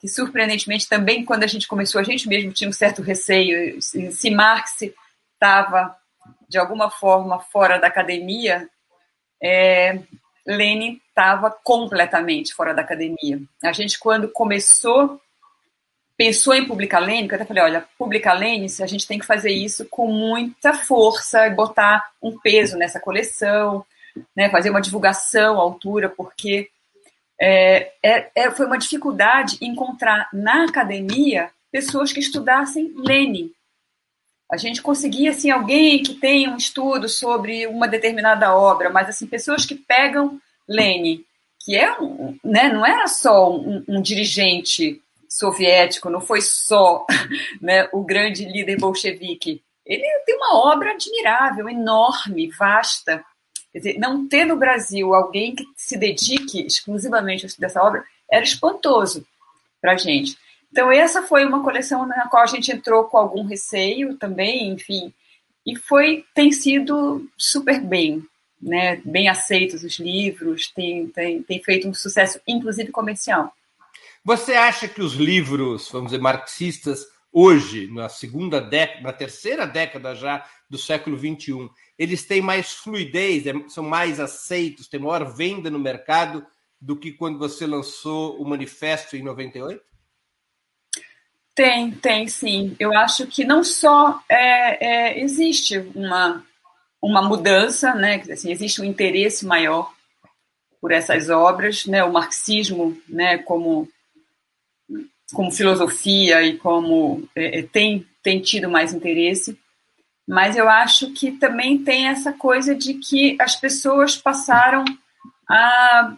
que surpreendentemente também, quando a gente começou, a gente mesmo tinha um certo receio. Se, Marx estava, de alguma forma, fora da academia, é, Lenin estava completamente fora da academia. A gente, quando começou, pensou em publicar Lenin, eu até falei, olha, publicar Lenin, a gente tem que fazer isso com muita força, botar um peso nessa coleção, né, fazer uma divulgação à altura, porque é, é, é, foi uma dificuldade encontrar na academia pessoas que estudassem Lenin. A gente conseguia, assim, alguém que tem um estudo sobre uma determinada obra, mas, assim, pessoas que pegam Lenin, que é um, né, não era só um, um dirigente soviético, não foi só né, o grande líder bolchevique. Ele tem uma obra admirável, enorme, vasta. Dizer, não ter no Brasil alguém que se dedique exclusivamente a dessa obra era espantoso para a gente. Então, essa foi uma coleção na qual a gente entrou com algum receio também, enfim, e foi tem sido super bem, né, bem aceitos os livros, tem, tem, tem feito um sucesso, inclusive comercial. Você acha que os livros, vamos dizer, marxistas, hoje, na segunda década, na terceira década já do século XXI, eles têm mais fluidez, é, são mais aceitos, têm maior venda no mercado do que quando você lançou o manifesto em 98? Tem, tem sim. Eu acho que não só é, é, existe uma, uma mudança, né? Assim, existe um interesse maior por essas obras, né? O marxismo, né? Como como filosofia e como é, é, tem tem tido mais interesse, mas eu acho que também tem essa coisa de que as pessoas passaram a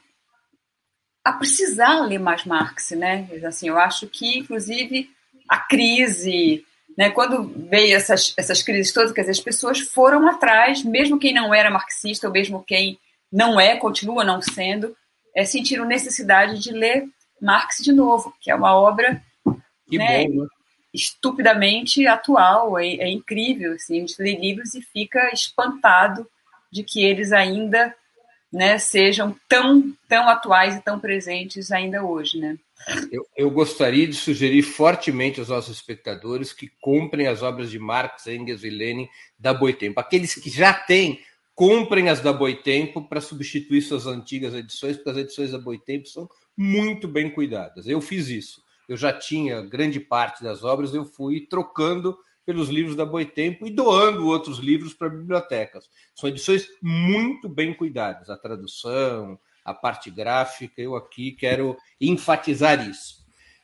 a precisar ler mais Marx, né? Assim, eu acho que inclusive a crise né? Quando veio essas, essas crises todas, quer dizer, as pessoas foram atrás, mesmo quem não era marxista, ou mesmo quem não é, continua não sendo, é, sentiram necessidade de ler Marx de novo, que é uma obra né, bom, né? estupidamente atual, é, é, incrível. Assim, a gente lê livros e fica espantado de que eles ainda né, sejam tão, tão atuais e tão presentes ainda hoje. Né? Eu, eu, gostaria de sugerir fortemente aos nossos espectadores que comprem as obras de Marx, Engels e Lenin da Boitempo. Aqueles que já têm, comprem as da Boitempo para substituir suas antigas edições, porque as edições da Boitempo são muito bem cuidadas. Eu fiz isso. Eu já tinha grande parte das obras, eu fui trocando pelos livros da Boitempo e doando outros livros para bibliotecas. São edições muito bem cuidadas, a tradução, a parte gráfica, eu aqui quero enfatizar isso.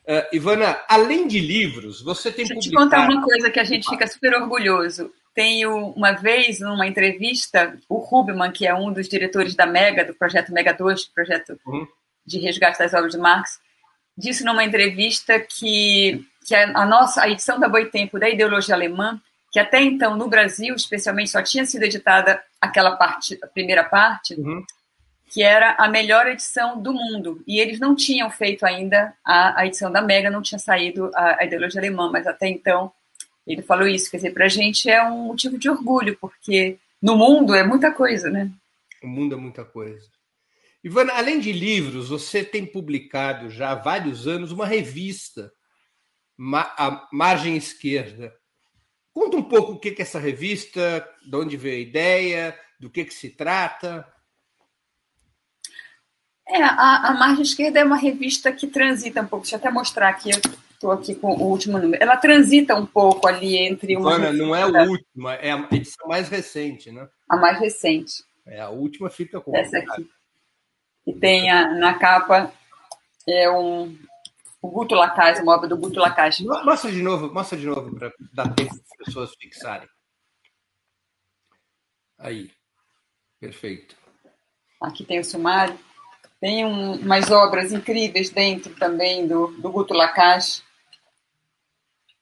Uh, Ivana, além de livros, você tem Deixa publicado... Deixa eu te contar uma coisa que a gente fica super orgulhoso. Tenho uma vez, numa entrevista, o Rubman, que é um dos diretores da Mega, do projeto Mega 2, projeto uhum. De resgate das obras de Marx, disse numa entrevista que, que a, nossa a edição da Boitempo da ideologia alemã, que até então no Brasil, especialmente, só tinha sido editada aquela parte, a primeira parte, uhum. que era a melhor edição do mundo. E eles não tinham feito ainda a, a edição da Mega, não tinha saído a, a ideologia alemã, mas até então ele falou isso, quer dizer, para a gente é um motivo de orgulho, porque no mundo é muita coisa, né? O mundo é muita coisa. Ivana, além de livros, você tem publicado já há vários anos uma revista, a Margem Esquerda. Conta um pouco o que é essa revista, de onde veio a ideia, do que, que se trata. É, a, a Margem Esquerda é uma revista que transita um pouco. Deixa eu até mostrar aqui. Estou aqui com o último número. Ela transita um pouco ali entre uma. Ana, não é o último, é a edição mais recente, né? A mais recente. É, a última fica com. Essa aqui. E tem a, na capa é um, o Guto Lacaz, uma obra do Guto Lacaz. Mostra de novo, mostra de novo para dar tempo para as pessoas fixarem. Aí. Perfeito. Aqui tem o sumário. Tem um, umas obras incríveis dentro também do, do Guto Lacage.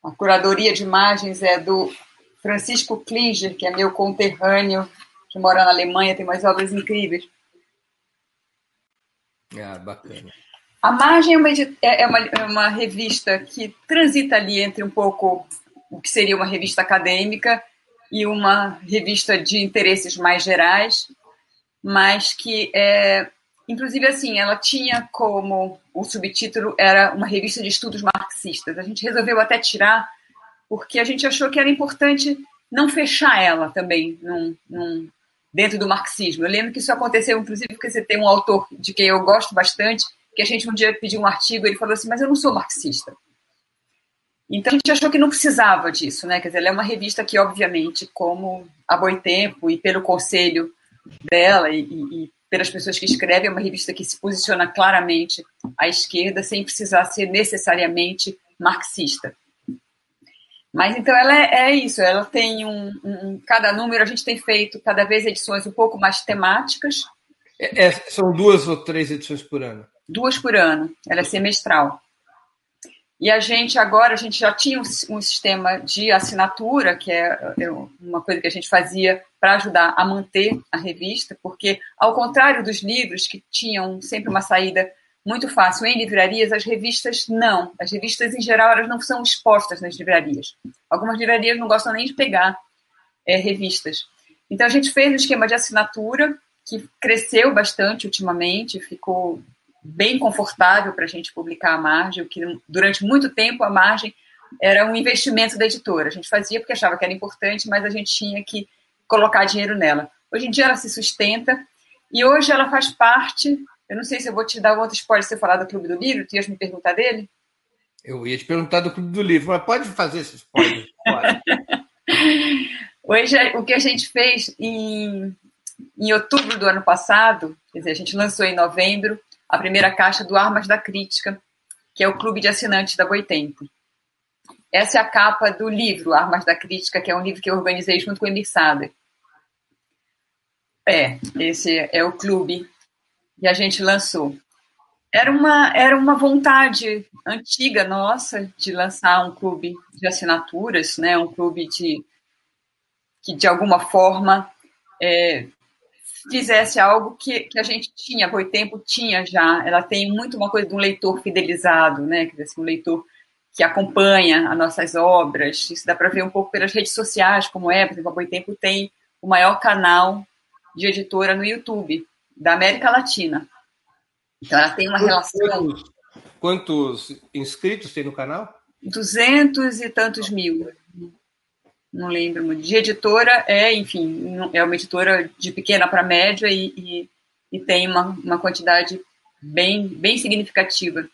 A curadoria de imagens é do Francisco Klinger, que é meu conterrâneo, que mora na Alemanha, tem umas obras incríveis. Ah, bacana. A Margem é uma, é, é uma, é uma revista que transita ali entre um pouco o que seria uma revista acadêmica e uma revista de interesses mais gerais, mas que é, Inclusive, assim, ela tinha como o subtítulo era uma revista de estudos marxistas. A gente resolveu até tirar, porque a gente achou que era importante não fechar ela também num, num, dentro do marxismo. Eu lembro que isso aconteceu, inclusive, porque você tem um autor de quem eu gosto bastante, que a gente um dia pediu um artigo, ele falou assim, mas eu não sou marxista. Então a gente achou que não precisava disso, né? Quer dizer, ela é uma revista que, obviamente, como a Boitempo e pelo conselho dela e, e pelas pessoas que escrevem, é uma revista que se posiciona claramente à esquerda, sem precisar ser necessariamente marxista. Mas então ela é, é isso, ela tem um, um, Cada número a gente tem feito cada vez edições um pouco mais temáticas. É, é são duas ou três edições por ano? Duas por ano, ela é semestral. E a gente agora, a gente já tinha um, sistema de assinatura, que é, é uma coisa que a gente fazia para ajudar a manter a revista, porque, ao contrário dos livros, que tinham sempre uma saída muito fácil em livrarias, as revistas não. As revistas, em geral, elas não são expostas nas livrarias. Algumas livrarias não gostam nem de pegar é, revistas. Então, a gente fez um esquema de assinatura que cresceu bastante ultimamente, ficou bem confortável para a gente publicar a margem, que durante muito tempo a margem era um investimento da editora. A gente fazia porque achava que era importante, mas a gente tinha que colocar dinheiro nela. Hoje em dia ela se sustenta e hoje ela faz parte. Eu não sei se eu vou te dar outro spoiler se você falar do Clube do Livro, tu ias me perguntar dele? Eu ia te perguntar do Clube do Livro, mas pode fazer esse spoiler. hoje, o que a gente fez em, em outubro do ano passado, quer dizer, a gente lançou em novembro, a primeira caixa do Armas da Crítica, que é o clube de assinantes da Boitempo. Essa é a capa do livro Armas da Crítica, que é um livro que eu organizei junto com o Emir Sader. É, esse é o clube que a gente lançou. Era uma, era uma vontade antiga nossa de lançar um clube de assinaturas, né? um clube de, que, de alguma forma, é, fizesse algo que, que a gente tinha, por tempo tinha já. Ela tem muito uma coisa de um leitor fidelizado, né? Quer dizer, assim, um leitor que acompanha as nossas obras. Isso dá para ver um pouco pelas redes sociais, como é, por exemplo, a Boitempo tem o maior canal de editora no YouTube da América Latina. Então ela tem uma relação. Quantos, quantos inscritos tem no canal? Duzentos e tantos mil não lembro De editora é, enfim, é uma editora de pequena para média e, e, e, tem uma, uma quantidade bem, bem significativa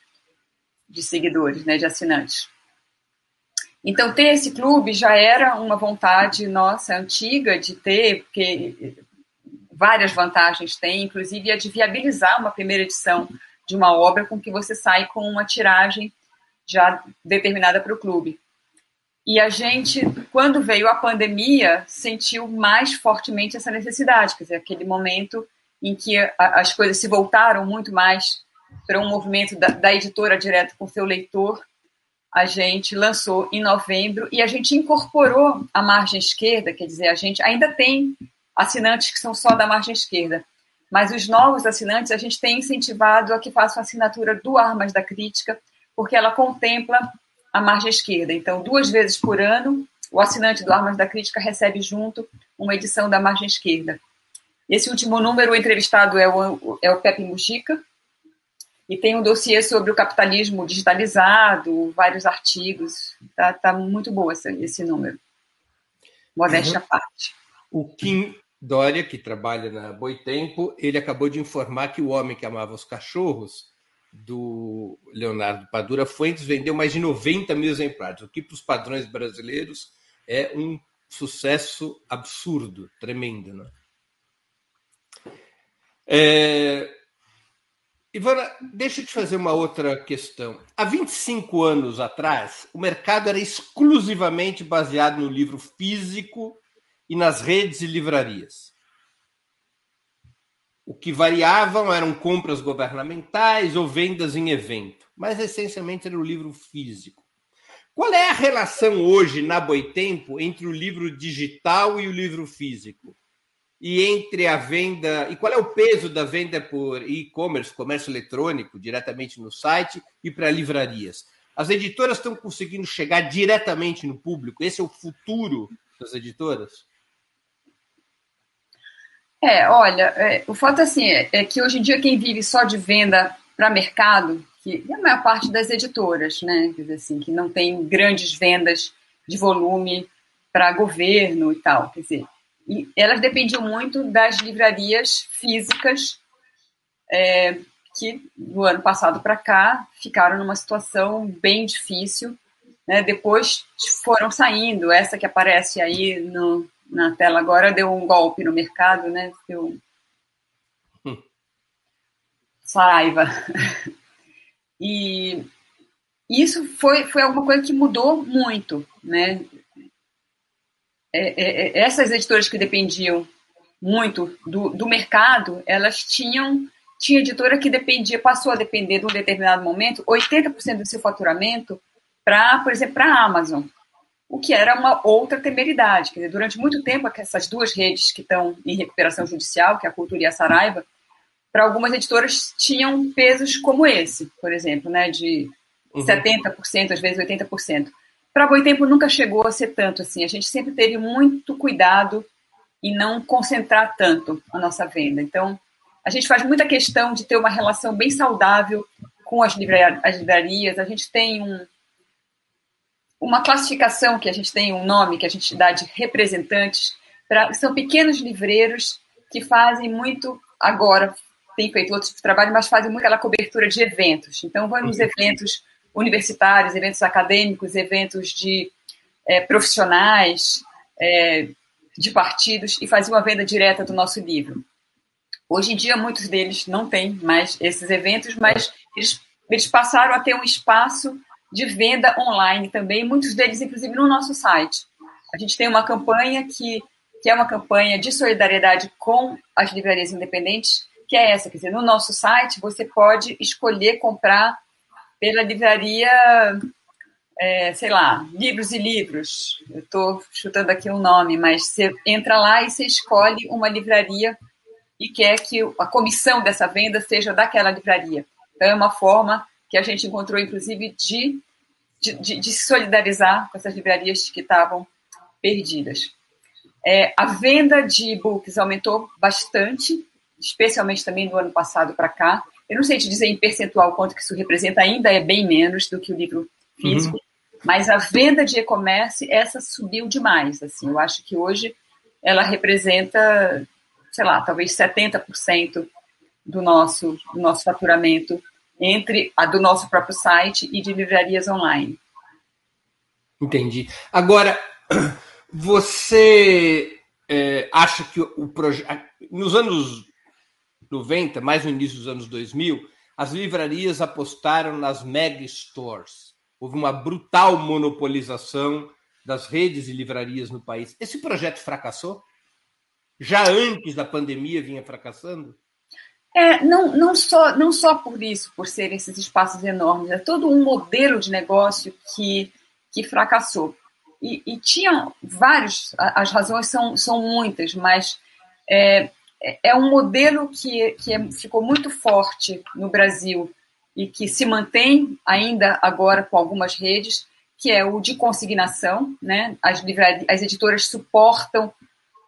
de seguidores, né, de assinantes. Então, ter esse clube já era uma vontade nossa antiga de ter, porque várias vantagens tem, inclusive a de viabilizar uma primeira edição de uma obra com que você sai com uma tiragem já determinada para o clube. E a gente, quando veio a pandemia, sentiu mais fortemente essa necessidade, quer dizer, aquele momento em que as coisas se voltaram muito mais para um movimento da, da editora direto com seu leitor, a gente lançou em novembro e a gente incorporou a margem esquerda, quer dizer, a gente ainda tem assinantes que são só da margem esquerda, mas os novos assinantes a gente tem incentivado a que façam a assinatura do Armas da Crítica, porque ela contempla a margem esquerda. Então, duas vezes por ano, o assinante do Armas da Crítica recebe junto uma edição da margem esquerda. Esse último número, o entrevistado é o, é o Pepe Mujica, e tem um dossiê sobre o capitalismo digitalizado, vários artigos. Tá, tá muito bom esse, esse número. Modéstia à parte. O Kim Dória, que trabalha na Boitempo, ele acabou de informar que o homem que amava os cachorros, do Leonardo Padura Fuentes, vendeu mais de 90 mil exemplares, o que para os padrões brasileiros é um sucesso absurdo, tremendo. Né? É, Ivana, deixa eu te fazer uma outra questão. Há 25 anos atrás, o mercado era exclusivamente baseado no livro físico e nas redes e livrarias. O que variavam eram compras governamentais ou vendas em evento, mas essencialmente era o livro físico. Qual é a relação hoje na Boitempo entre o livro digital e o livro físico? e entre a venda. E qual é o peso da venda por e-commerce, comércio eletrônico, diretamente no site e para livrarias? As editoras estão conseguindo chegar diretamente no público? Esse é o futuro das editoras? É, olha, é, o fato assim, é, é, que hoje em dia quem vive só de venda para mercado, que é a maior parte das editoras, né, quer dizer assim, que não tem grandes vendas de volume para governo e tal, quer dizer, elas dependiam muito das livrarias físicas, é, que do ano passado para cá ficaram numa situação bem difícil. Né? Depois foram saindo. Essa que aparece aí no, na tela agora deu um golpe no mercado, né? Deu hum. Saraiva. E isso foi, foi alguma coisa que mudou muito, né? É, é, é, essas editoras que dependiam muito do, do mercado, elas tinham tinha editora que dependia, passou a depender de um determinado momento, 80% do seu faturamento para, por exemplo, para a Amazon, o que era uma outra temeridade. Quer dizer, durante muito tempo, essas duas redes que estão em recuperação judicial, que é a Cultura e a Saraiva, para algumas editoras tinham pesos como esse, por exemplo, né, de uhum. 70%, às vezes 80%. Para Boitempo nunca chegou a ser tanto assim. A gente sempre teve muito cuidado em não concentrar tanto a nossa venda. Então, a gente faz muita questão de ter uma relação bem saudável com as, livrarias. A gente tem um, uma classificação que a gente tem um nome que a gente dá de representantes. Pra, são pequenos livreiros que fazem muito agora tem feito outro tipo de trabalho, mas fazem muito aquela cobertura de eventos. Então, vão nos uhum. eventos universitários, eventos acadêmicos, eventos de é, profissionais, é, de partidos, e fazia uma venda direta do nosso livro. Hoje em dia, muitos deles não têm mais esses eventos, mas eles, eles passaram a ter um espaço de venda online também, muitos deles, inclusive, no nosso site. A gente tem uma campanha que, que é uma campanha de solidariedade com as livrarias independentes, que é essa, quer dizer, no nosso site você pode escolher comprar pela livraria, é, sei lá, Livros e Livros. Eu estou chutando aqui um nome, mas você entra lá e você escolhe uma livraria e quer que a comissão dessa venda seja daquela livraria. Então, é uma forma que a gente encontrou, inclusive, de, de, de se solidarizar com essas livrarias que estavam perdidas. É, a venda de e-books aumentou bastante, especialmente também do ano passado para cá. Eu não sei te dizer em percentual quanto que isso representa, ainda é bem menos do que o livro físico, uhum. mas a venda de e-commerce, essa subiu demais. Assim, eu acho que hoje ela representa, sei lá, talvez 70% do nosso, do nosso faturamento entre a do nosso próprio site e de livrarias online. Entendi. Agora, você é, acha que o projeto. Nos anos 90, mais no início dos anos 2000, as livrarias apostaram nas mega stores. houve uma brutal monopolização das redes de livrarias no país. Esse projeto fracassou? Já antes da pandemia vinha fracassando? É, não, não, só, não só por isso, por serem esses espaços enormes, é todo um modelo de negócio que, que fracassou. E, e tinha vários, as razões são, são muitas, mas é, é um modelo que, que é, ficou muito forte no Brasil e que se mantém ainda agora com algumas redes, que é o de consignação, né? As, as editoras suportam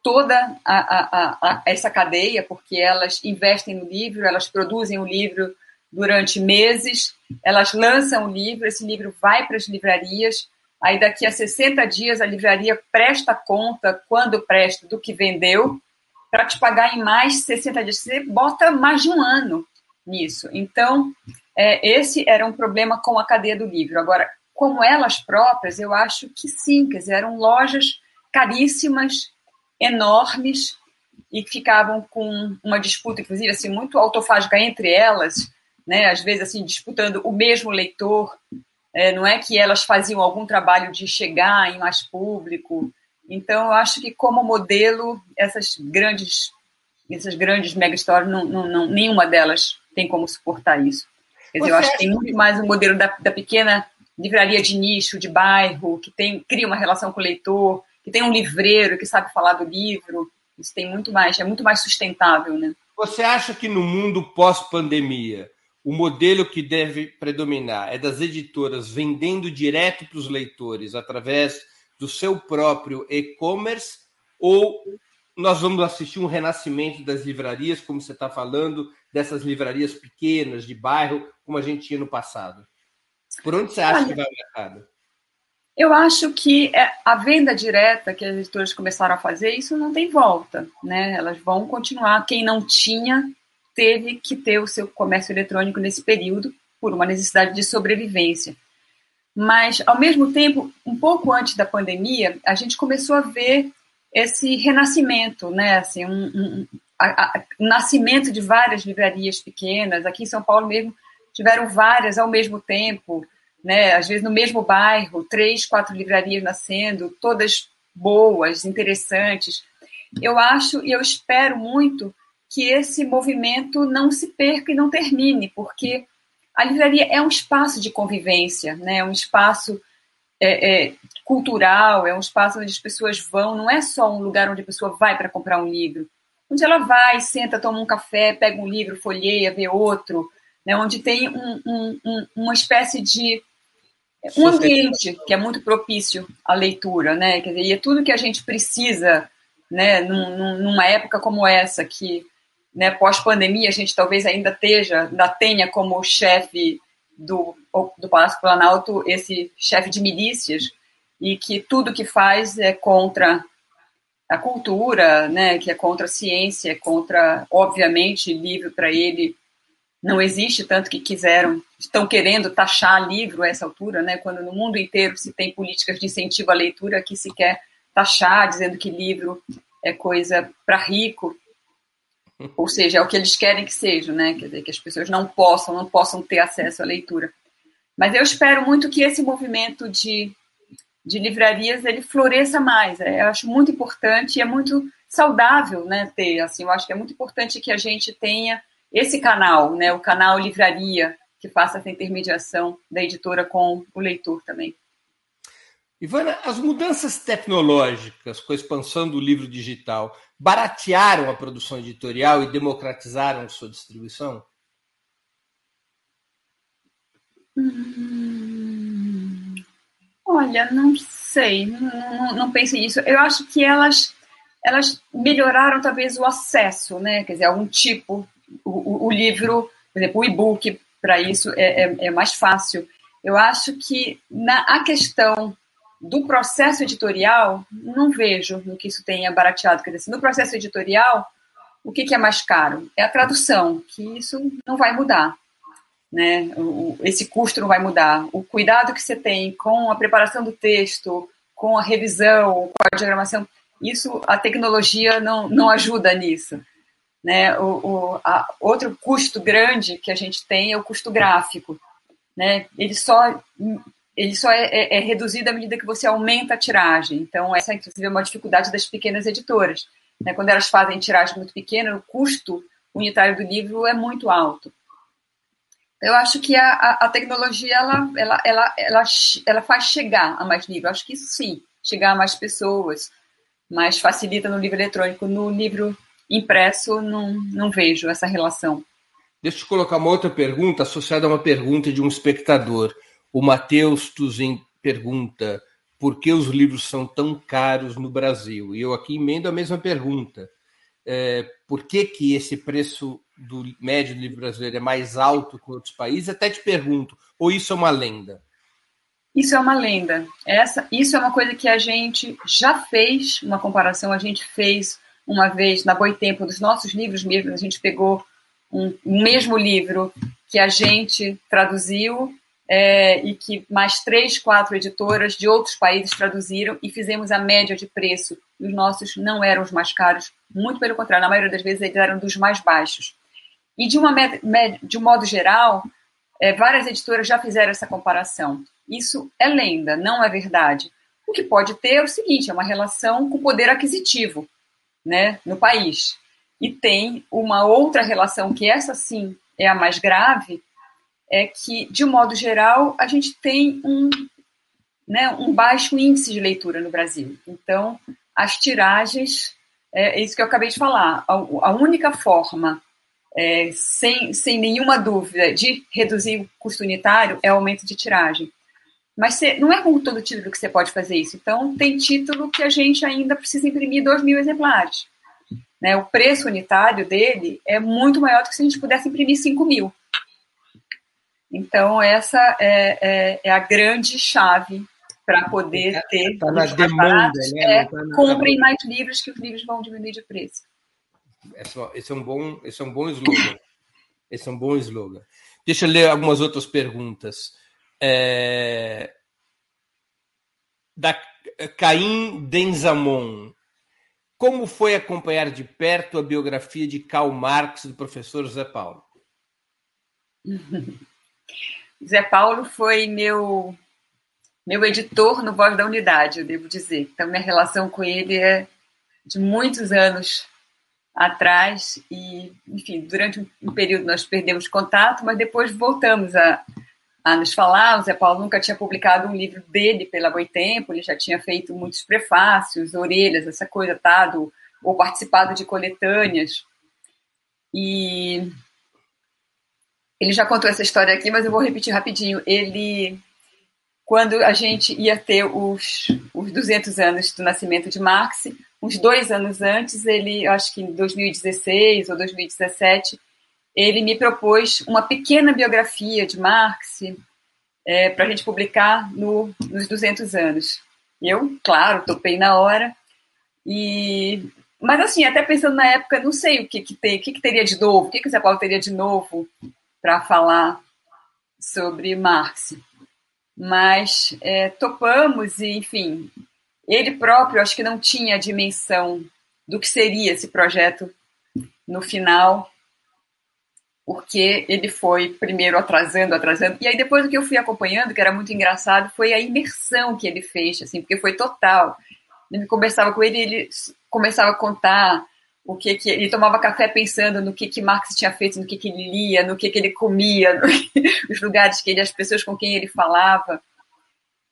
toda a, a, a, essa cadeia, porque elas investem no livro, elas produzem o livro durante meses, elas lançam o livro, esse livro vai para as livrarias, aí daqui a 60 dias a livraria presta conta, quando presta, do que vendeu, para te pagar em mais 60 dias. Você bota mais de um ano nisso. Então, é, esse era um problema com a cadeia do livro. Agora, como elas próprias, eu acho que sim, quer dizer, eram lojas caríssimas, enormes, e que ficavam com uma disputa, inclusive, assim, muito autofágica entre elas, né, às vezes, assim, disputando o mesmo leitor, é, não é que elas faziam algum trabalho de chegar em mais público, então, eu acho que como modelo, essas grandes, essas grandes mega stories, não, não, não, nenhuma delas tem como suportar isso. Quer dizer, eu acho que tem muito mais o um modelo da, da pequena livraria de nicho, de bairro, que tem, cria uma relação com o leitor, que tem um livreiro que sabe falar do livro. Isso tem muito mais, é muito mais sustentável, né? Você acha que no mundo pós-pandemia, o modelo que deve predominar é das editoras vendendo direto para os leitores através do seu próprio e-commerce ou nós vamos assistir um renascimento das livrarias, como você está falando, dessas livrarias pequenas, de bairro, como a gente tinha no passado? Por onde você acha Olha, que vai o mercado? Eu acho que é, a venda direta que as editoras começaram a fazer, isso não tem volta, né? Elas vão continuar. Quem não tinha teve que ter o seu comércio eletrônico nesse período por uma necessidade de sobrevivência. Mas, ao mesmo tempo, um pouco antes da pandemia, a gente começou a ver esse renascimento, né? Assim, um, um a, a, nascimento de várias livrarias pequenas. Aqui em São Paulo mesmo tiveram várias ao mesmo tempo, né? Às vezes no mesmo bairro, três, quatro livrarias nascendo, todas boas, interessantes. Eu acho e eu espero muito que esse movimento não se perca e não termine, porque a livraria é um espaço de convivência, né? é um espaço é, é, cultural, é um espaço onde as pessoas vão, não é só um lugar onde a pessoa vai para comprar um livro, onde ela vai, senta, toma um café, pega um livro, folheia, vê outro, né? onde tem um, um, um, uma espécie de um ambiente que é muito propício à leitura, né? Quer dizer, e é tudo que a gente precisa, né? Num, numa época como essa, que né, pós-pandemia, a gente talvez ainda esteja, ainda tenha como chefe do, do Palácio Planalto esse chefe de milícias e que tudo que faz é contra a cultura, né, que é contra a ciência, é contra, obviamente, livro para ele não existe tanto que quiseram, estão querendo taxar livro a essa altura, né, quando no mundo inteiro se tem políticas de incentivo à leitura que se quer taxar, dizendo que livro é coisa para rico, ou seja, é o que eles querem que seja, né? Quer dizer, que as pessoas não possam, não possam ter acesso à leitura. Mas eu espero muito que esse movimento de, de livrarias ele floresça mais. É, eu acho muito importante e é muito saudável, né? Ter assim, eu acho que é muito importante que a gente tenha esse canal, né? O canal livraria que faça essa intermediação da editora com o leitor também. Ivana, as mudanças tecnológicas com a expansão do livro digital baratearam a produção editorial e democratizaram sua distribuição? Hum, olha, não sei, não, não, pensei nisso. Eu acho que elas, elas melhoraram talvez o acesso, né? Quer dizer, algum tipo, o, o livro, por exemplo, o e-book, para isso é, é, é mais fácil. Eu acho que na a questão do processo editorial, não vejo no que isso tenha barateado. Quer dizer, no processo editorial, o que, que, é mais caro? É a tradução, que isso não vai mudar. Né? O, esse custo não vai mudar. O cuidado que você tem com a preparação do texto, com a revisão, com a diagramação, isso a tecnologia não, não ajuda nisso. Né? O, o a, outro custo grande que a gente tem é o custo gráfico. Né? Ele só ele só é, é, é, reduzido à medida que você aumenta a tiragem. Então, essa, inclusive, é uma dificuldade das pequenas editoras. Né? Quando elas fazem tiragem muito pequena, o custo unitário do livro é muito alto. Eu acho que a, a, tecnologia ela, ela, ela, ela, ela faz chegar a mais livros. Acho que isso sim, chegar a mais pessoas, mas facilita no livro eletrônico. No livro impresso, não, não vejo essa relação. Deixa eu te colocar uma outra pergunta associada a uma pergunta de um espectador. O Matheus Tuzin pergunta por que os livros são tão caros no Brasil? E eu aqui emendo a mesma pergunta. É, por que, que esse preço do médio do livro brasileiro é mais alto que outros países? Até te pergunto, ou isso é uma lenda? Isso é uma lenda. Essa, isso é uma coisa que a gente já fez uma comparação. A gente fez uma vez na Boitempo dos nossos livros mesmo. A gente pegou um, um mesmo livro que a gente traduziu é, e que mais três, quatro editoras de outros países traduziram e fizemos a média de preço. E os nossos não eram os mais caros, muito pelo contrário, na maioria das vezes eles eram dos mais baixos. E de, uma, de um modo geral, é, várias editoras já fizeram essa comparação. Isso é lenda, não é verdade. O que pode ter é o seguinte: é uma relação com o poder aquisitivo né, no país. E tem uma outra relação, que essa sim é a mais grave, é que, de um modo geral, a gente tem um, né, um baixo índice de leitura no Brasil. Então, as tiragens, é, é isso que eu acabei de falar, a, a única forma é, sem, sem nenhuma dúvida, de reduzir o custo unitário é o aumento de tiragem. Mas cê, não é com todo título que você pode fazer isso. Então, tem título que a gente ainda precisa imprimir 2 mil exemplares. Né? O preço unitário dele é muito maior do que se a gente pudesse imprimir 5 mil. Então, essa é, é, é a grande chave para poder é, ter. Está na demanda, né? É, tá na... Comprem mais livros que os livros vão diminuir de preço. Esse é um bom, esse é um bom slogan. Esse é um bom slogan. Deixa eu ler algumas outras perguntas. É... Da Caim Denzamon. Como foi acompanhar de perto a biografia de Karl Marx do professor Zé Paulo? Zé Paulo foi meu meu editor no Voz da Unidade, eu devo dizer. Então, minha relação com ele é de muitos anos atrás e, enfim, durante um período nós perdemos contato, mas depois voltamos a, a nos falar. O Zé Paulo nunca tinha publicado um livro dele pela Boitempo, ele já tinha feito muitos prefácios, orelhas, essa coisa, tá, do, ou participado de coletâneas. E ele já contou essa história aqui, mas eu vou repetir rapidinho. Ele, quando a gente ia ter os, os 200 anos do nascimento de Marx, uns dois anos antes, ele, acho que em 2016 ou 2017, ele me propôs uma pequena biografia de Marx é, para a gente publicar no, nos 200 anos. Eu, claro, topei na hora. E, mas assim, até pensando na época, não sei o que, que, tem, o que, que teria de novo, o que, que Zé Paulo teria de novo para falar sobre Marx. Mas é, topamos e, enfim, ele próprio acho que não tinha a dimensão do que seria esse projeto no final, porque ele foi primeiro atrasando, atrasando, e aí depois o que eu fui acompanhando, que era muito engraçado, foi a imersão que ele fez, assim, porque foi total. Ele conversava com ele, ele começava a contar o que que ele tomava café pensando no que que Marx tinha feito, no que que ele lia, no que que ele comia, nos lugares que ele, as pessoas com quem ele falava.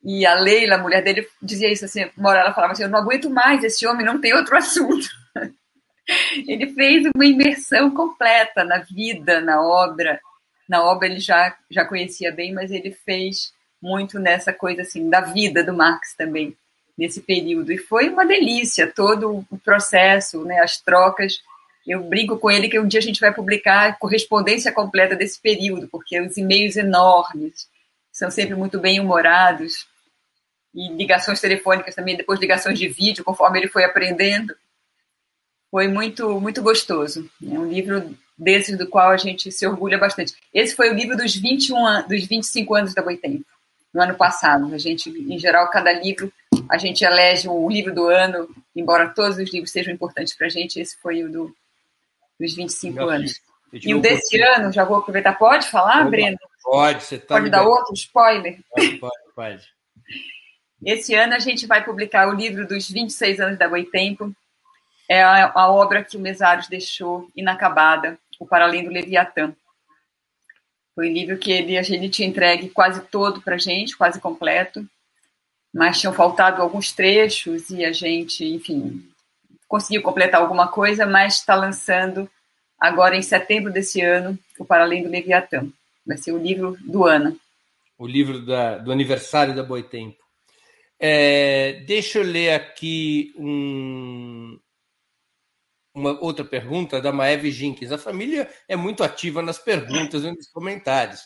E a Leila, a mulher dele, dizia isso assim, uma hora ela falava assim, eu não aguento mais, esse homem não tem outro assunto. ele fez uma imersão completa na vida, na obra. Na obra ele já, já conhecia bem, mas ele fez muito nessa coisa assim, da vida do Marx também, nesse período. E foi uma delícia todo o processo, né, as trocas. Eu brinco com ele que um dia a gente vai publicar a correspondência completa desse período, porque os e-mails enormes, são sempre muito bem humorados e ligações telefônicas também, depois ligações de vídeo, conforme ele foi aprendendo. Foi muito, muito gostoso. É um livro desses do qual a gente se orgulha bastante. Esse foi o livro dos 21 dos 25 anos da Boitempo, no ano passado. A gente, em geral, cada livro, a gente elege o livro do ano, embora todos os livros sejam importantes para a gente, esse foi o do, dos 25 anos. E o desse ano, já vou aproveitar, pode falar, Breno? Pode, você tá Pode dar outro spoiler? Pode, pode, pode. Esse ano a gente vai publicar o livro dos 26 anos da Boitempo. É a, a obra que o Mesaros deixou inacabada, o Para Além do Leviatã. Foi um livro que ele, gente tinha entregue quase todo para a gente, quase completo, mas tinham faltado alguns trechos e a gente, enfim, conseguiu completar alguma coisa, mas está lançando agora em setembro desse ano o Para Além do Leviatã. Vai ser o livro do ano. O livro da, do aniversário da Boitempo. É, deixa eu ler aqui um, uma outra pergunta da Maeve Jenkins. A família é muito ativa nas perguntas e nos comentários.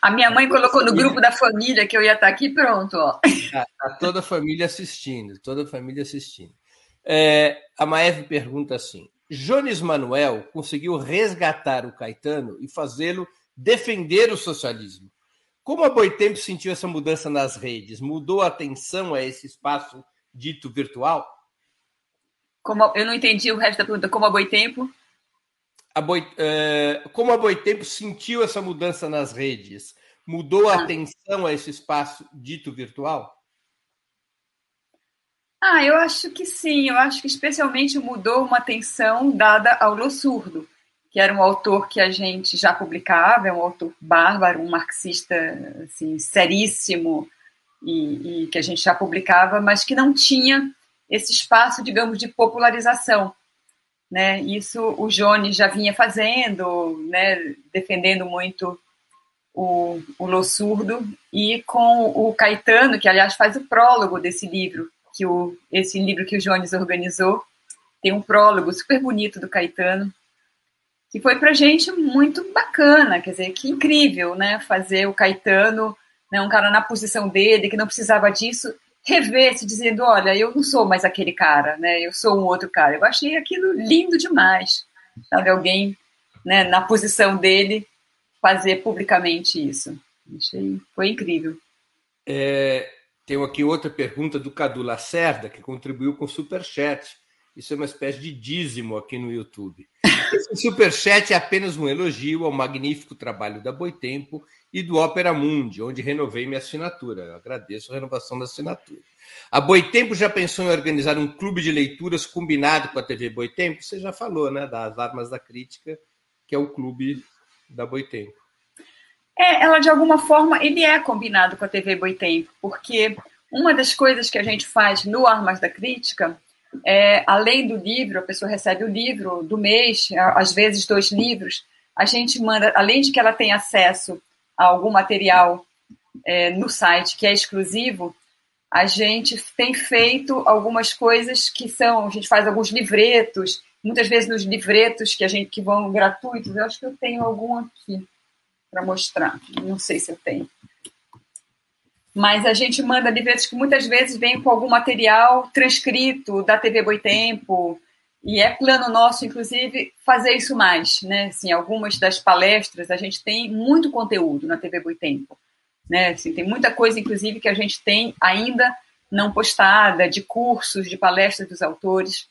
A minha mãe colocou no grupo da família que eu ia estar aqui pronto. Ó. Tá, tá toda a família assistindo, toda a família assistindo. É, a Maeve pergunta assim: Jones Manuel conseguiu resgatar o Caetano e fazê-lo defender o socialismo. Como a Boitempo sentiu essa mudança nas redes? Mudou a atenção a esse espaço dito virtual? Como, eu não entendi o resto da pergunta. Como a Boitempo? A Boi, uh, como a Boitempo sentiu essa mudança nas redes? Mudou a ah. atenção a esse espaço dito virtual? Ah, eu acho que sim. Eu acho que especialmente mudou uma atenção dada ao Lo Surdo, que era um autor que a gente já publicava, é um autor bárbaro, um marxista assim, seríssimo, e, e que a gente já publicava, mas que não tinha esse espaço, digamos, de popularização. Né? Isso o Jones já vinha fazendo, né? defendendo muito o, o Lo Surdo, e com o Caetano, que aliás faz o prólogo desse livro, que o, esse livro que o Jones organizou, tem um prólogo super bonito do Caetano, que foi para gente muito bacana, quer dizer, que incrível, né? Fazer o Caetano, né, um cara na posição dele, que não precisava disso, rever-se dizendo, olha, eu não sou mais aquele cara, né? Eu sou um outro cara. Eu achei aquilo lindo demais, sabe? Alguém, né, na posição dele, fazer publicamente isso. Achei, foi incrível. É, tenho aqui outra pergunta do Cadu Lacerda, que contribuiu com o Superchat. Isso é uma espécie de dízimo aqui no YouTube. Esse superchat é apenas um elogio ao magnífico trabalho da Boitempo e do Opera Mundi, onde renovei minha assinatura. Eu agradeço a renovação da assinatura. A Boitempo já pensou em organizar um clube de leituras combinado com a TV Boitempo? Você já falou, né, das Armas da Crítica, que é o clube da Boitempo. É, ela de alguma forma, ele é combinado com a TV Boitempo, porque uma das coisas que a gente faz no Armas da Crítica é, além do livro, a pessoa recebe o livro do mês, às vezes dois livros, a gente manda, além de que ela tem acesso a algum material é, no site que é exclusivo, a gente tem feito algumas coisas que são, a gente faz alguns livretos, muitas vezes nos livretos que a gente que vão gratuitos, eu acho que eu tenho algum aqui para mostrar, não sei se eu tenho mas a gente manda livretos que muitas vezes vêm com algum material transcrito da TV Boitempo, e é plano nosso, inclusive, fazer isso mais, né? Assim, algumas das palestras, a gente tem muito conteúdo na TV Boitempo, né? Assim, tem muita coisa, inclusive, que a gente tem ainda não postada, de cursos, de palestras dos autores,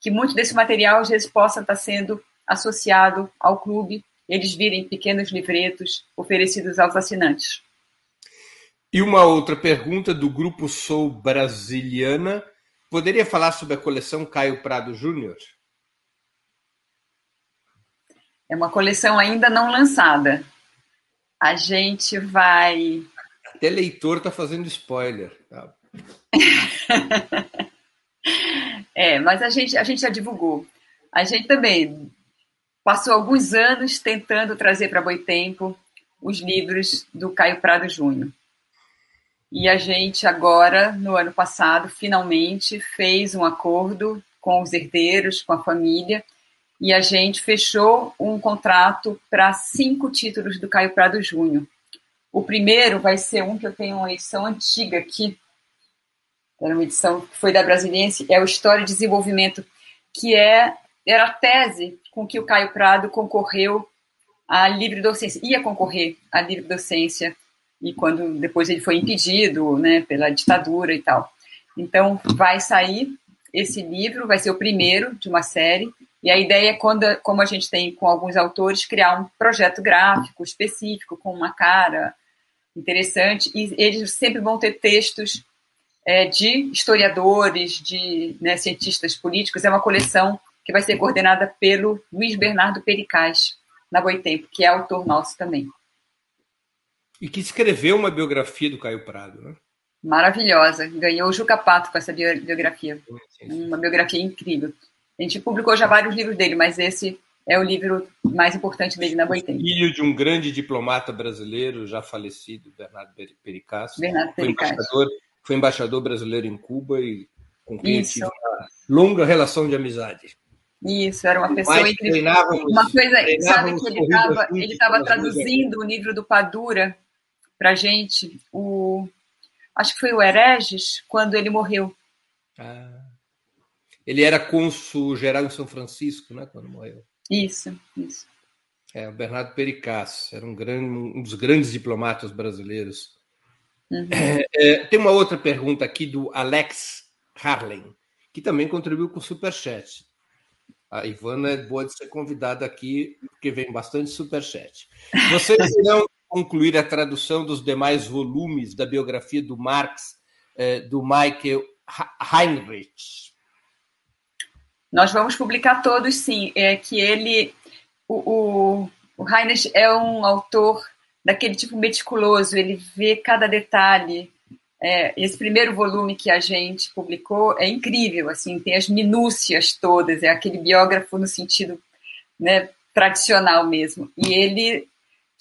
que muito desse material, às vezes, possa estar sendo associado ao clube, eles virem pequenos livretos oferecidos aos assinantes. E uma outra pergunta do grupo Sou Brasiliana. Poderia falar sobre a coleção Caio Prado Júnior? É uma coleção ainda não lançada. A gente vai. Até leitor está fazendo spoiler. Tá? é, mas a gente, a gente já divulgou. A gente também passou alguns anos tentando trazer para Boitempo os livros do Caio Prado Júnior. E a gente agora, no ano passado, finalmente fez um acordo com os herdeiros, com a família, e a gente fechou um contrato para cinco títulos do Caio Prado Júnior. O primeiro vai ser um que eu tenho uma edição antiga aqui, era uma edição que foi da Brasiliense, é o História e Desenvolvimento, que é era a tese com que o Caio Prado concorreu à livre docência, ia concorrer à livre docência e quando depois ele foi impedido, né, pela ditadura e tal. Então vai sair esse livro, vai ser o primeiro de uma série E a ideia é, quando, como a gente tem com alguns autores, criar um projeto gráfico específico, com uma cara interessante, e eles sempre vão ter textos é, de historiadores, de né, cientistas políticos. É uma coleção que vai ser coordenada pelo Luiz Bernardo Pericaz, na Boitempo, que é autor nosso também. E que escreveu uma biografia do Caio Prado, né? Maravilhosa. Ganhou o Juca Pato com essa biografia. Uma biografia incrível. A gente publicou já vários livros dele, mas esse é o livro mais importante dele na Boitempo. Filho de um grande diplomata brasileiro já falecido, Bernardo Pericaz. Bernardo Pericaz. Foi embaixador, foi embaixador brasileiro em Cuba e com quem Isso. tive uma longa relação de amizade. Isso, era uma pessoa incrível. Uma coisa, sabe que ele estava traduzindo o livro do Padura para gente, o acho que foi o Hereges, quando ele morreu. Ah. Ele era cônsul geral em São Francisco, né, quando morreu. Isso, isso. É, o Bernardo Pericaz, era um, grande, um dos grandes diplomatas brasileiros. Uhum. É, é, tem uma outra pergunta aqui do Alex Harlen, que também contribuiu com o Superchat. A Ivana é boa de ser convidada aqui, porque vem bastante superchat. Vocês irão concluir a tradução dos demais volumes da biografia do Marx, eh, do Michael Heinrich? Nós vamos publicar todos, sim. É que ele, o, o, o Heinrich é um autor daquele tipo meticuloso, ele vê cada detalhe, é, esse primeiro volume que a gente publicou é incrível, assim, tem as minúcias todas, é aquele biógrafo no sentido né, tradicional mesmo. E ele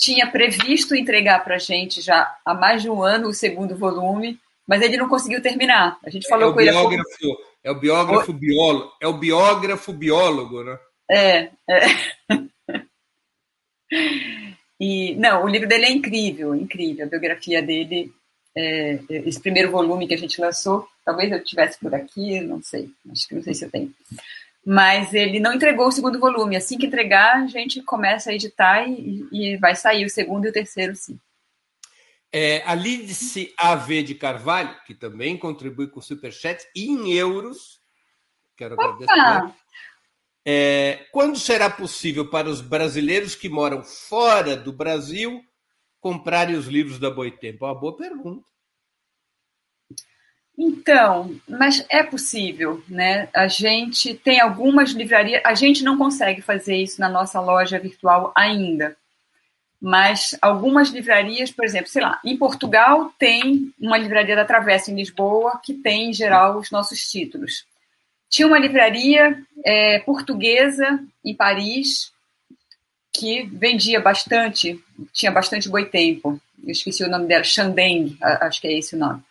tinha previsto entregar para a gente já há mais de um ano o segundo volume, mas ele não conseguiu terminar. A gente falou é com ele. Biógrafo, é o biógrafo biólogo, é o biógrafo biólogo, né? É, é. E não, o livro dele é incrível, incrível. A biografia dele é, esse primeiro volume que a gente lançou, talvez eu tivesse por aqui, não sei, acho que não sei se eu tenho. Mas ele não entregou o segundo volume. Assim que entregar, a gente começa a editar e, e vai sair o segundo e o terceiro, sim. É, a Lídice AV de Carvalho, que também contribui com o Superchat, em euros, quero agradecer. É, quando será possível para os brasileiros que moram fora do Brasil comprarem os livros da Boitempo? É uma boa pergunta. Então, mas é possível, né? A gente tem algumas livrarias, a gente não consegue fazer isso na nossa loja virtual ainda. Mas algumas livrarias, por exemplo, sei lá, em Portugal tem uma livraria da Travessa em Lisboa que tem, em geral, os nossos títulos. Tinha uma livraria é, portuguesa em Paris que vendia bastante, tinha bastante boitempo. Eu esqueci o nome dela, Xandeng, acho que é esse o nome.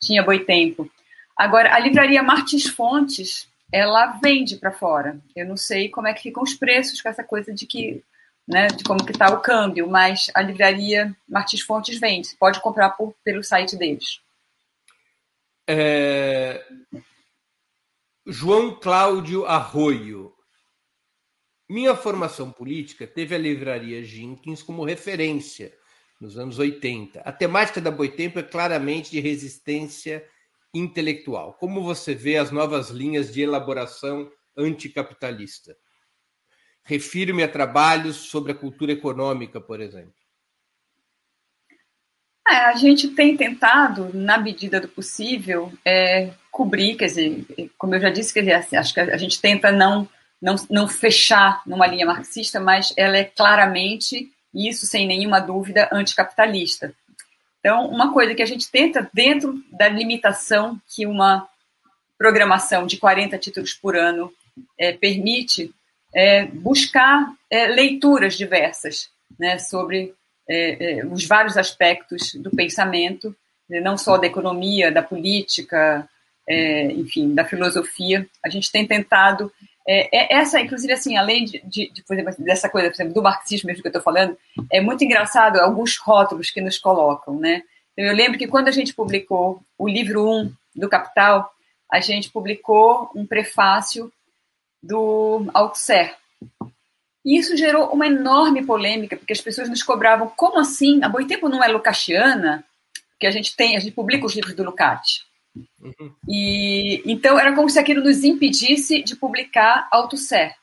Tinha boitempo. Agora, a livraria Martins Fontes, ela vende para fora. Eu não sei como é que ficam os preços com essa coisa de que, né, de como que está o câmbio, mas a livraria Martins Fontes vende. Você pode comprar por, pelo site deles. É... João Cláudio Arroio minha formação política teve a livraria Jenkins como referência nos anos 80. A temática da Boitempo é claramente de resistência intelectual. Como você vê as novas linhas de elaboração anticapitalista? Refiro-me a trabalhos sobre a cultura econômica, por exemplo. É, a gente tem tentado, na medida do possível, é, cobrir, quer dizer, como eu já disse, quer dizer, acho que a gente tenta não não, não fechar numa linha marxista, mas ela é claramente, isso sem nenhuma dúvida, anticapitalista. Então, uma coisa que a gente tenta, dentro da limitação que uma programação de 40 títulos por ano é, permite, é buscar é, leituras diversas né, sobre é, é, os vários aspectos do pensamento, né, não só da economia, da política, é, enfim, da filosofia. A gente tem tentado é, é, essa, inclusive, assim, além de, de, de, por exemplo, dessa coisa, por exemplo, do marxismo mesmo que eu estou falando, é muito engraçado alguns rótulos que nos colocam, né? Então, eu lembro que quando a gente publicou o livro 1 um do Capital, a gente publicou um prefácio do Althusser. E isso gerou uma enorme polêmica, porque as pessoas nos cobravam, como assim? A Boitempo não é lucatiana? Que a gente tem, a gente publica os livros do Lukács. Uhum. E então era como se aquilo nos impedisse de publicar Althusser.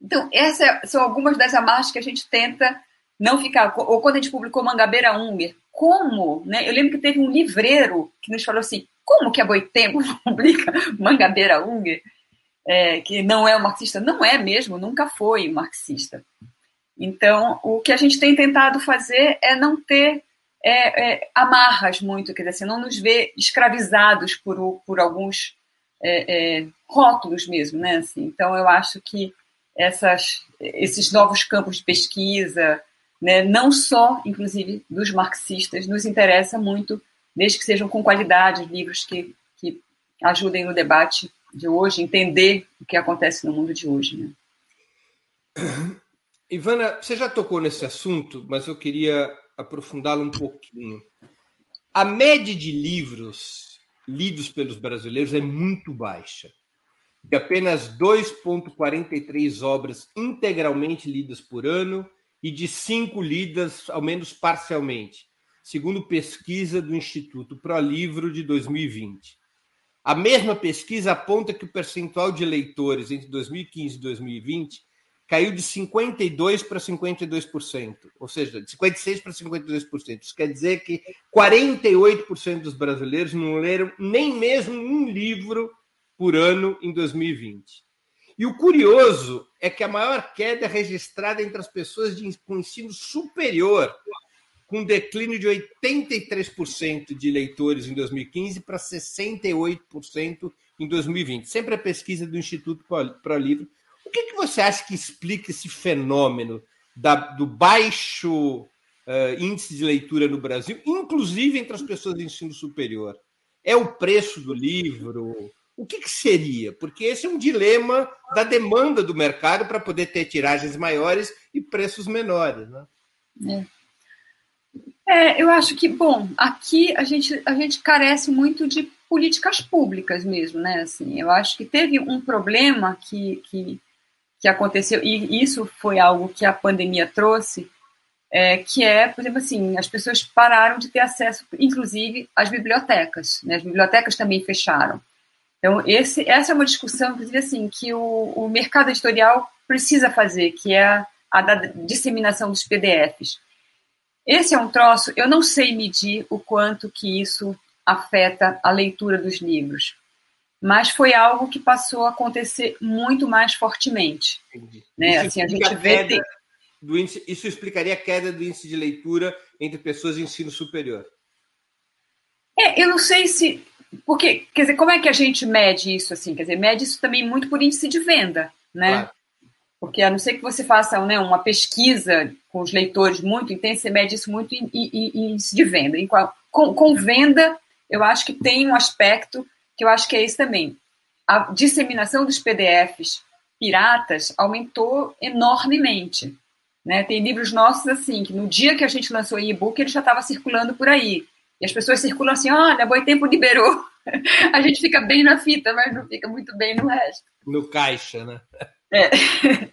Então, essas são algumas das amarras que a gente tenta não ficar. Ou quando a gente publicou Mangabeira Unger, como? Né? Eu lembro que teve um livreiro que nos falou assim: como que a Boitempo publica Mangabeira Unger, é, que não é um marxista? Não é mesmo, nunca foi marxista. Então, o que a gente tem tentado fazer é não ter é, é, amarras muito, quer dizer, assim, não nos ver escravizados por, por alguns é, é, rótulos mesmo, né? Assim, então, eu acho que essas, esses novos campos de pesquisa, né, não só, inclusive, dos marxistas, nos interessa muito, desde que sejam com qualidade, livros que, que ajudem no debate de hoje, entender o que acontece no mundo de hoje. Né? Ivana, você já tocou nesse assunto, mas eu queria aprofundá-lo um pouquinho. A média de livros lidos pelos brasileiros é muito baixa. De apenas 2,43 obras integralmente lidas por ano e de cinco lidas, ao menos parcialmente, segundo pesquisa do Instituto ProLivro de 2020. A mesma pesquisa aponta que o percentual de leitores entre 2015 e 2020 caiu de 52% para 52%, ou seja, de 56% para 52%. Isso quer dizer que 48% dos brasileiros não leram nem mesmo um livro por ano em 2020. E o curioso é que a maior queda é registrada entre as pessoas de, com ensino superior, com declínio de 83% de leitores em 2015 para 68% em 2020. Sempre a pesquisa do Instituto ProLivro o que, que você acha que explica esse fenômeno da, do baixo uh, índice de leitura no Brasil, inclusive entre as pessoas de ensino superior? É o preço do livro? O que, que seria? Porque esse é um dilema da demanda do mercado para poder ter tiragens maiores e preços menores. Né? É. é. eu acho que, bom, aqui a gente, a gente carece muito de políticas públicas mesmo, né? Assim, eu acho que teve um problema que, que que aconteceu, e isso foi algo que a pandemia trouxe, é, que é, por exemplo, assim, as pessoas pararam de ter acesso, inclusive, às bibliotecas. Né? As bibliotecas também fecharam. Então, esse, essa é uma discussão, inclusive, assim, que o, o mercado editorial precisa fazer, que é a, a da disseminação dos PDFs. Esse é um troço, eu não sei medir o quanto que isso afeta a leitura dos livros mas foi algo que passou a acontecer muito mais fortemente. Né? Assim, a gente vê. Do índice, isso explicaria a queda do índice de leitura entre pessoas de ensino superior. É, eu não sei se. Porque, quer dizer, como é que a gente mede isso assim? Quer dizer, mede isso também muito por índice de venda, né? Claro. Porque a não ser que você faça né, uma pesquisa com os leitores muito intensa, você mede isso muito em, em, em índice de venda. Em qual, com, com venda, eu acho que tem um aspecto que eu acho que é isso também. A disseminação dos PDFs piratas aumentou enormemente. Né? Tem livros nossos assim, que no dia que a gente lançou o e-book, ele já estava circulando por aí. E as pessoas circulam assim, olha, Boi Tempo liberou. a gente fica bem na fita, mas não fica muito bem no resto. No caixa, né? É.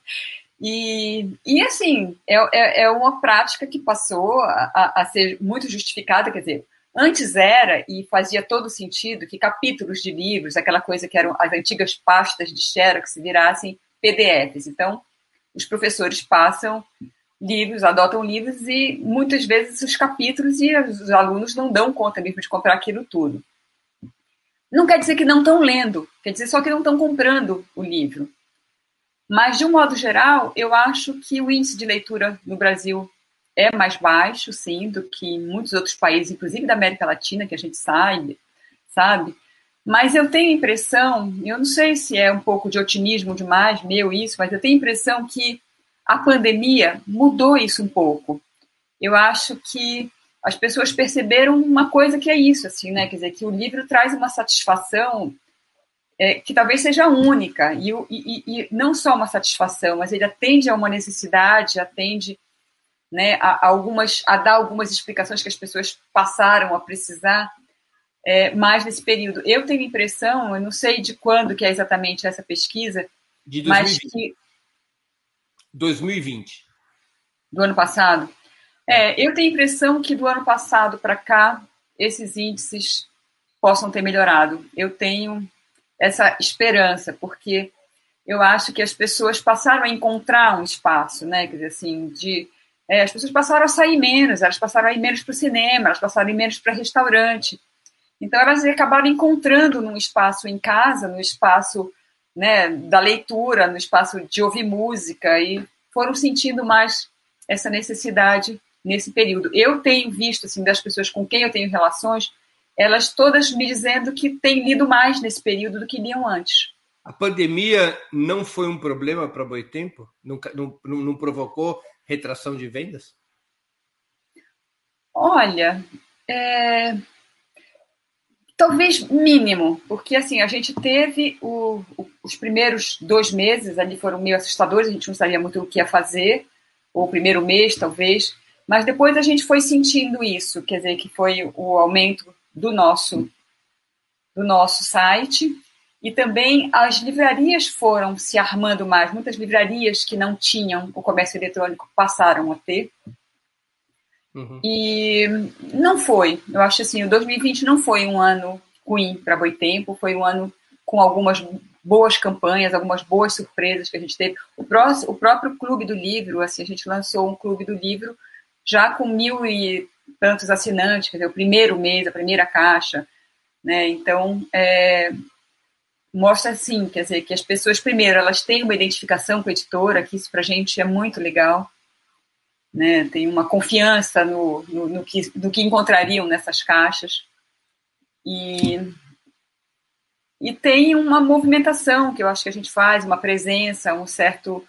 E, e assim, é, é, é uma prática que passou a, a, ser muito justificada, quer dizer, Antes era, e fazia todo sentido, que capítulos de livros, aquela coisa que eram as antigas pastas de Xerox, virassem PDFs. Então, os professores passam livros, adotam livros e muitas vezes os capítulos e os alunos não dão conta mesmo de comprar aquilo tudo. Não quer dizer que não estão lendo, quer dizer só que não estão comprando o livro. Mas, de um modo geral, eu acho que o índice de leitura no Brasil é mais baixo, sim, do que em muitos outros países, inclusive da América Latina, que a gente sabe, sabe? Mas eu tenho a impressão, eu não sei se é um pouco de otimismo demais, meu isso, mas eu tenho a impressão que a pandemia mudou isso um pouco. Eu acho que as pessoas perceberam uma coisa que é isso, assim, né? Quer dizer, que o livro traz uma satisfação é, que talvez seja única, e, e, e, não só uma satisfação, mas ele atende a uma necessidade, atende né, a, algumas, a dar algumas explicações que as pessoas passaram a precisar é, mais nesse período. Eu tenho a impressão, eu não sei de quando que é exatamente essa pesquisa, de 2020. mas que 2020 do ano passado. É, eu tenho a impressão que do ano passado para cá esses índices possam ter melhorado. Eu tenho essa esperança, porque eu acho que as pessoas passaram a encontrar um espaço, né? Quer dizer, assim, de é, as pessoas passaram a sair menos, elas passaram a ir menos para o cinema, elas passaram a ir menos para restaurante. Então, elas acabaram encontrando num espaço em casa, no espaço né, da leitura, no espaço de ouvir música, e foram sentindo mais essa necessidade nesse período. Eu tenho visto, assim, das pessoas com quem eu tenho relações, elas todas me dizendo que têm lido mais nesse período do que liam antes. A pandemia não foi um problema para Boitempo? Não, não, não provocou retração de vendas? Olha, é... talvez mínimo, porque assim a gente teve o, o, os primeiros dois meses ali foram meio assustadores, a gente não sabia muito o que ia fazer, ou o primeiro mês talvez, mas depois a gente foi sentindo isso, quer dizer que foi o aumento do nosso do nosso site e também as livrarias foram se armando mais. Muitas livrarias que não tinham o comércio eletrônico passaram a ter. Uhum. E não foi. Eu acho assim, o 2020 não foi um ano ruim para Boitempo, foi um ano com algumas boas campanhas, algumas boas surpresas que a gente teve. O, o próprio Clube do Livro, assim, a gente lançou um Clube do Livro já com mil e tantos assinantes, quer dizer, o primeiro mês, a primeira caixa, né? Então, é, mostra assim, quer dizer, que as pessoas, primeiro, elas têm uma identificação com a editora, que isso para a gente é muito legal, né? Tem uma confiança no, no, no, que, no que encontrariam nessas caixas. E, e tem uma movimentação que eu acho que a gente faz, uma presença, um certo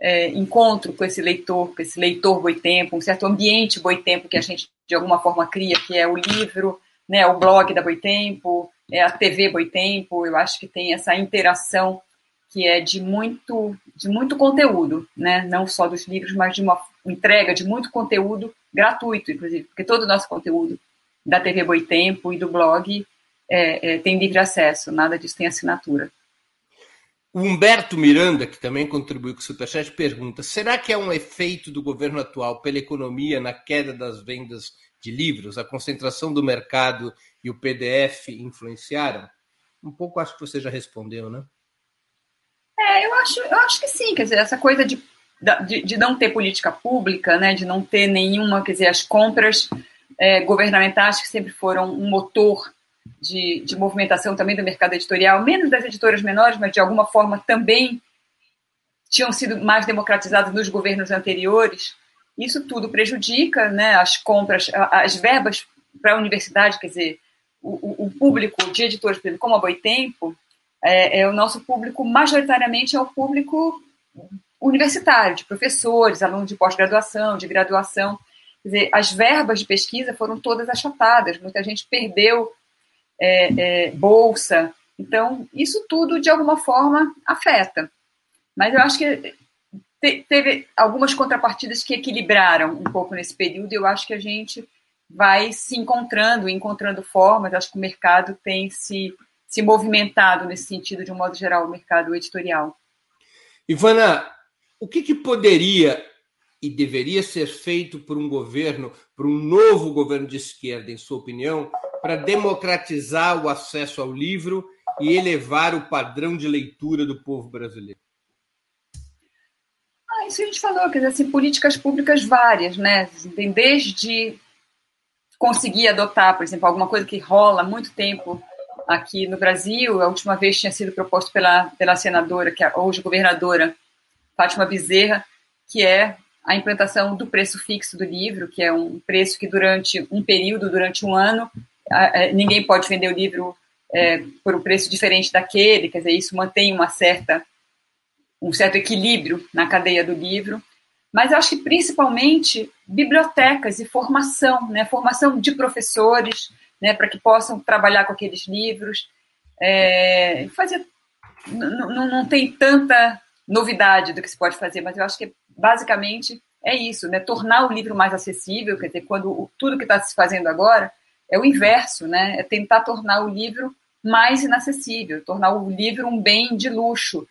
é, encontro com esse leitor, com esse leitor boitempo, um certo ambiente boitempo que a gente de alguma forma cria, que é o livro, né, o blog da Boitempo, é a TV Boitempo, eu acho que tem essa interação que é de muito, de muito conteúdo, né? não só dos livros, mas de uma entrega de muito conteúdo gratuito, inclusive, porque todo o nosso conteúdo da TV Boitempo e do blog é, é, tem livre acesso, nada disso tem assinatura. O Humberto Miranda, que também contribuiu com o Superchat, pergunta: será que é um efeito do governo atual pela economia na queda das vendas de livros? A concentração do mercado e o PDF influenciaram? Um pouco acho que você já respondeu, né? É, eu acho, eu acho que sim, quer dizer, essa coisa de, de, de não ter política pública, né, de não ter nenhuma, quer dizer, as compras é, governamentais que sempre foram um motor de, de movimentação também do mercado editorial, menos das editoras menores, mas de alguma forma também tinham sido mais democratizadas nos governos anteriores. Isso tudo prejudica né, as compras, as verbas para a universidade, quer dizer, o, o, público de editores, como a Boitempo, é, é, o nosso público, majoritariamente, é o público universitário, de professores, alunos de pós-graduação, de graduação. Quer dizer, as verbas de pesquisa foram todas achatadas, muita gente perdeu é, é, bolsa. Então, isso tudo, de alguma forma, afeta. Mas eu acho que te, teve algumas contrapartidas que equilibraram um pouco nesse período, e eu acho que a gente vai se encontrando, encontrando formas. Acho que o mercado tem se, se movimentado nesse sentido, de um modo geral, o mercado editorial. Ivana, o que, que poderia e deveria ser feito por um governo, por um novo governo de esquerda, em sua opinião, para democratizar o acesso ao livro e elevar o padrão de leitura do povo brasileiro? Ah, isso a gente falou, quer dizer, assim, políticas públicas várias, né? Tem desde conseguir adotar, por exemplo, alguma coisa que rola há muito tempo aqui no Brasil. A última vez tinha sido proposto pela, pela senadora, que é hoje governadora, Fátima Bezerra, que é a implantação do preço fixo do livro, que é um preço que durante um período, durante um ano, ninguém pode vender o livro é, por um preço diferente daquele, quer dizer, isso mantém uma certa, um certo equilíbrio na cadeia do livro mas eu acho que principalmente bibliotecas e formação, né? formação de professores, né? para que possam trabalhar com aqueles livros. É, fazer, não, tem tanta novidade do que se pode fazer, mas eu acho que basicamente é isso, né? tornar o livro mais acessível, quer dizer, quando tudo que está se fazendo agora é o inverso, né? é tentar tornar o livro mais inacessível, tornar o livro um bem de luxo,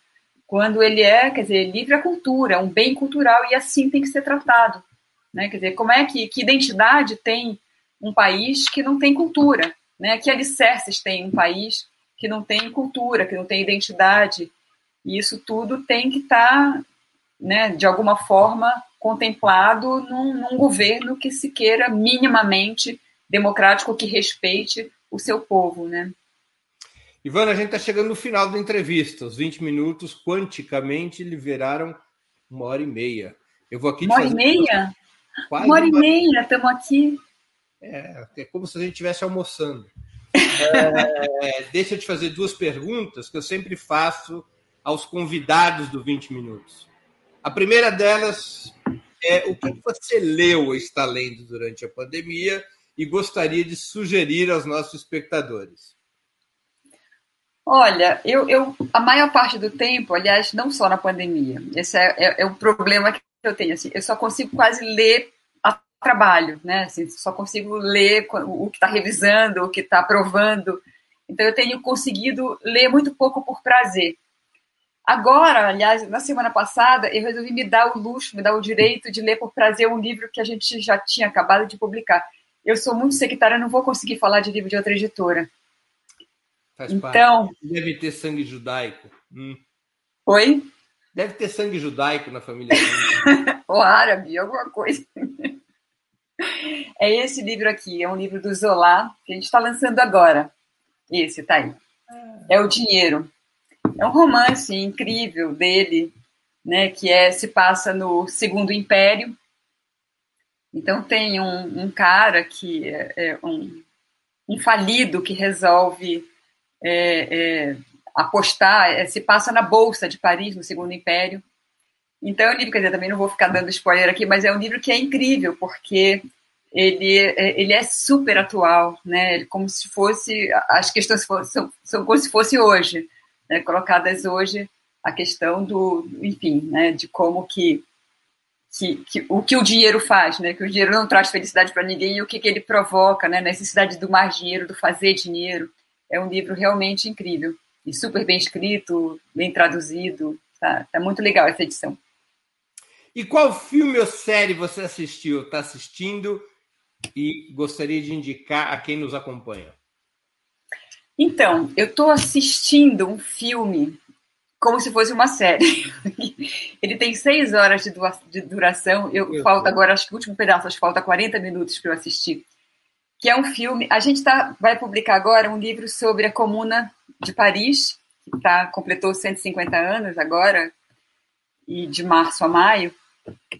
quando ele é, quer dizer, livre a cultura, é um bem cultural e assim tem que ser tratado. Né? Quer dizer, como é que, que identidade tem um país que não tem cultura? Né? Que alicerces tem um país que não tem cultura, que não tem identidade? E isso tudo tem que estar, tá, né, de alguma forma, contemplado num, num governo que se queira minimamente democrático, que respeite o seu povo, né? Ivana, a gente está chegando no final da entrevista. Os 20 minutos, quanticamente, lhe viraram uma hora e meia. Eu vou aqui uma hora e meia? Uma hora e meia, estamos aqui. É, é como se a gente estivesse almoçando. É, deixa eu te fazer duas perguntas que eu sempre faço aos convidados do 20 Minutos. A primeira delas é o que você leu ou está lendo durante a pandemia e gostaria de sugerir aos nossos espectadores. Olha, eu, eu a maior parte do tempo, aliás, não só na pandemia, esse é, é, é o problema que eu tenho. Assim, eu só consigo quase ler a trabalho, né? Assim, só consigo ler o que está revisando, o que está aprovando. Então, eu tenho conseguido ler muito pouco por prazer. Agora, aliás, na semana passada, eu resolvi me dar o luxo, me dar o direito de ler por prazer um livro que a gente já tinha acabado de publicar. Eu sou muito secretária, não vou conseguir falar de livro de outra editora. Faz então, parte. Deve ter sangue judaico. Hum. Oi? Deve ter sangue judaico na família. Ou árabe, alguma coisa. É esse livro aqui, é um livro do Zola, que a gente está lançando agora. Esse, tá aí. É o Dinheiro. É um romance incrível dele, né, que é, se passa no Segundo Império. Então tem um, um cara que é, é um, um falido que resolve é, é, apostar, é, se passa na Bolsa de Paris, no Segundo Império. Então, é um livro, quer dizer, também não vou ficar dando spoiler aqui, mas é um livro que é incrível, porque ele, é, ele é super atual, né? Como se fosse, as questões são, são como se fosse hoje, né? colocadas hoje, a questão do, enfim, né? De como que, que, que, o que o dinheiro faz, né? Que o dinheiro não traz felicidade para ninguém e o que, que ele provoca, né? Necessidade do mais dinheiro, do fazer dinheiro é um livro realmente incrível e super bem escrito, bem traduzido. Tá, tá muito legal essa edição. E qual filme ou série você assistiu, está assistindo e gostaria de indicar a quem nos acompanha? Então, eu estou assistindo um filme como se fosse uma série. Ele tem seis horas de duração. Eu, eu falta agora, acho que o último pedaço, acho que falta 40 minutos para eu assistir que é um filme. A gente tá, vai publicar agora um livro sobre a Comuna de Paris, que tá, completou 150 anos agora, e de março a maio.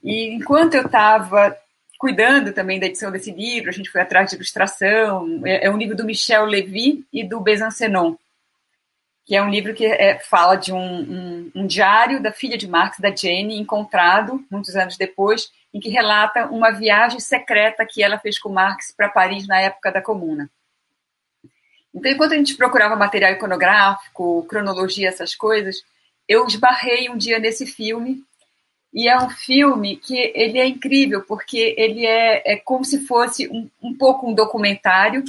E enquanto eu estava cuidando também da edição desse livro, a gente foi atrás de ilustração. É, é um livro do Michel Levy e do Besancenon, que é um livro que é, fala de um, um, um diário da filha de Marx, da Jane, encontrado muitos anos depois em que relata uma viagem secreta que ela fez com Marx para Paris na época da Comuna. Então, enquanto a gente procurava material iconográfico, cronologia, essas coisas, eu esbarrei um dia nesse filme e é um filme que ele é incrível porque ele é, é como se fosse um, um pouco um documentário.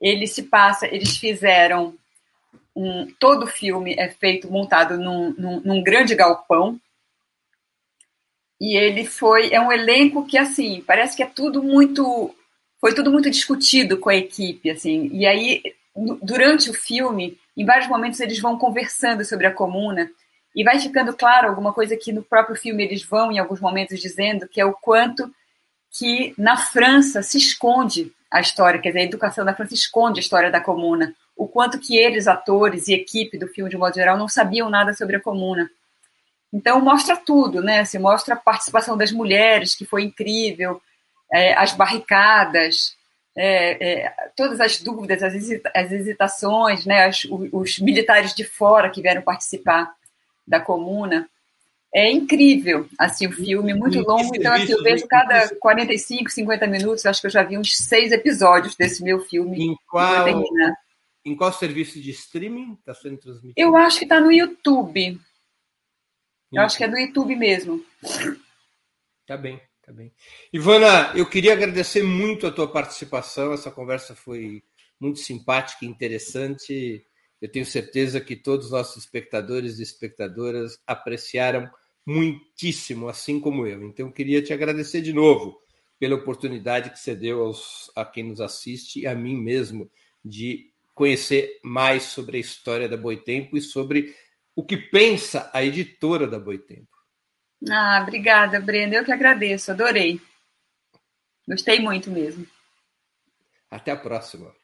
Ele se passa, eles fizeram um, todo o filme é feito montado num, num, num grande galpão e ele foi é um elenco que assim parece que é tudo muito foi tudo muito discutido com a equipe assim. E aí durante o filme em vários momentos eles vão conversando sobre a comuna e vai ficando claro alguma coisa que no próprio filme eles vão em alguns momentos dizendo que é o quanto que na França se esconde a história quer dizer a educação da França esconde a história da comuna. O quanto que eles atores e equipe do filme de modo geral não sabiam nada sobre a comuna então mostra tudo, né? Se mostra a participação das mulheres, que foi incrível, é, as barricadas, é, é, todas as dúvidas, as, as hesitações, né? As, os, os, militares de fora que vieram participar da comuna. É incrível, assim, o filme, muito longo, então assim, eu vejo cada 45, 50 minutos, acho que eu já vi uns seis episódios desse meu filme. Em qual, em qual serviço de streaming está sendo transmitido? Eu acho que está no YouTube. Eu acho que é do YouTube mesmo. Tá bem, tá bem. Ivana, eu queria agradecer muito a tua participação. Essa conversa foi muito simpática e interessante. Eu tenho certeza que todos os nossos espectadores e espectadoras apreciaram muitíssimo, assim como eu. Então, eu queria te agradecer de novo pela oportunidade que você deu aos, a quem nos assiste e a mim mesmo de conhecer mais sobre a história da Boitempo e sobre o que pensa a editora da Boitempo. Ah, obrigada, Brenda. Eu que agradeço, adorei. Gostei muito mesmo. Até a próxima.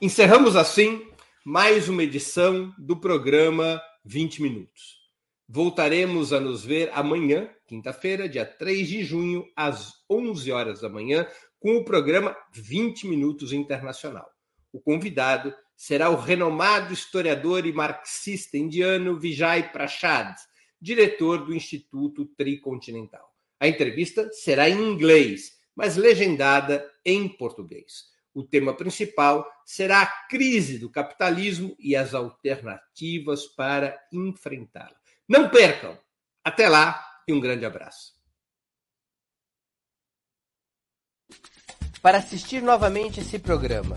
Encerramos assim mais uma edição do programa 20 Minutos. Voltaremos a nos ver amanhã, quinta-feira, dia 3 de junho, às 11 horas da manhã, com o programa 20 Minutos Internacional. O convidado será o renomado historiador e marxista indiano Vijay Prashad, diretor do Instituto Tricontinental. A entrevista será em inglês, mas legendada em português. O tema principal será a crise do capitalismo e as alternativas para enfrentá-la. Não percam! Até lá e um grande abraço. Para assistir novamente esse programa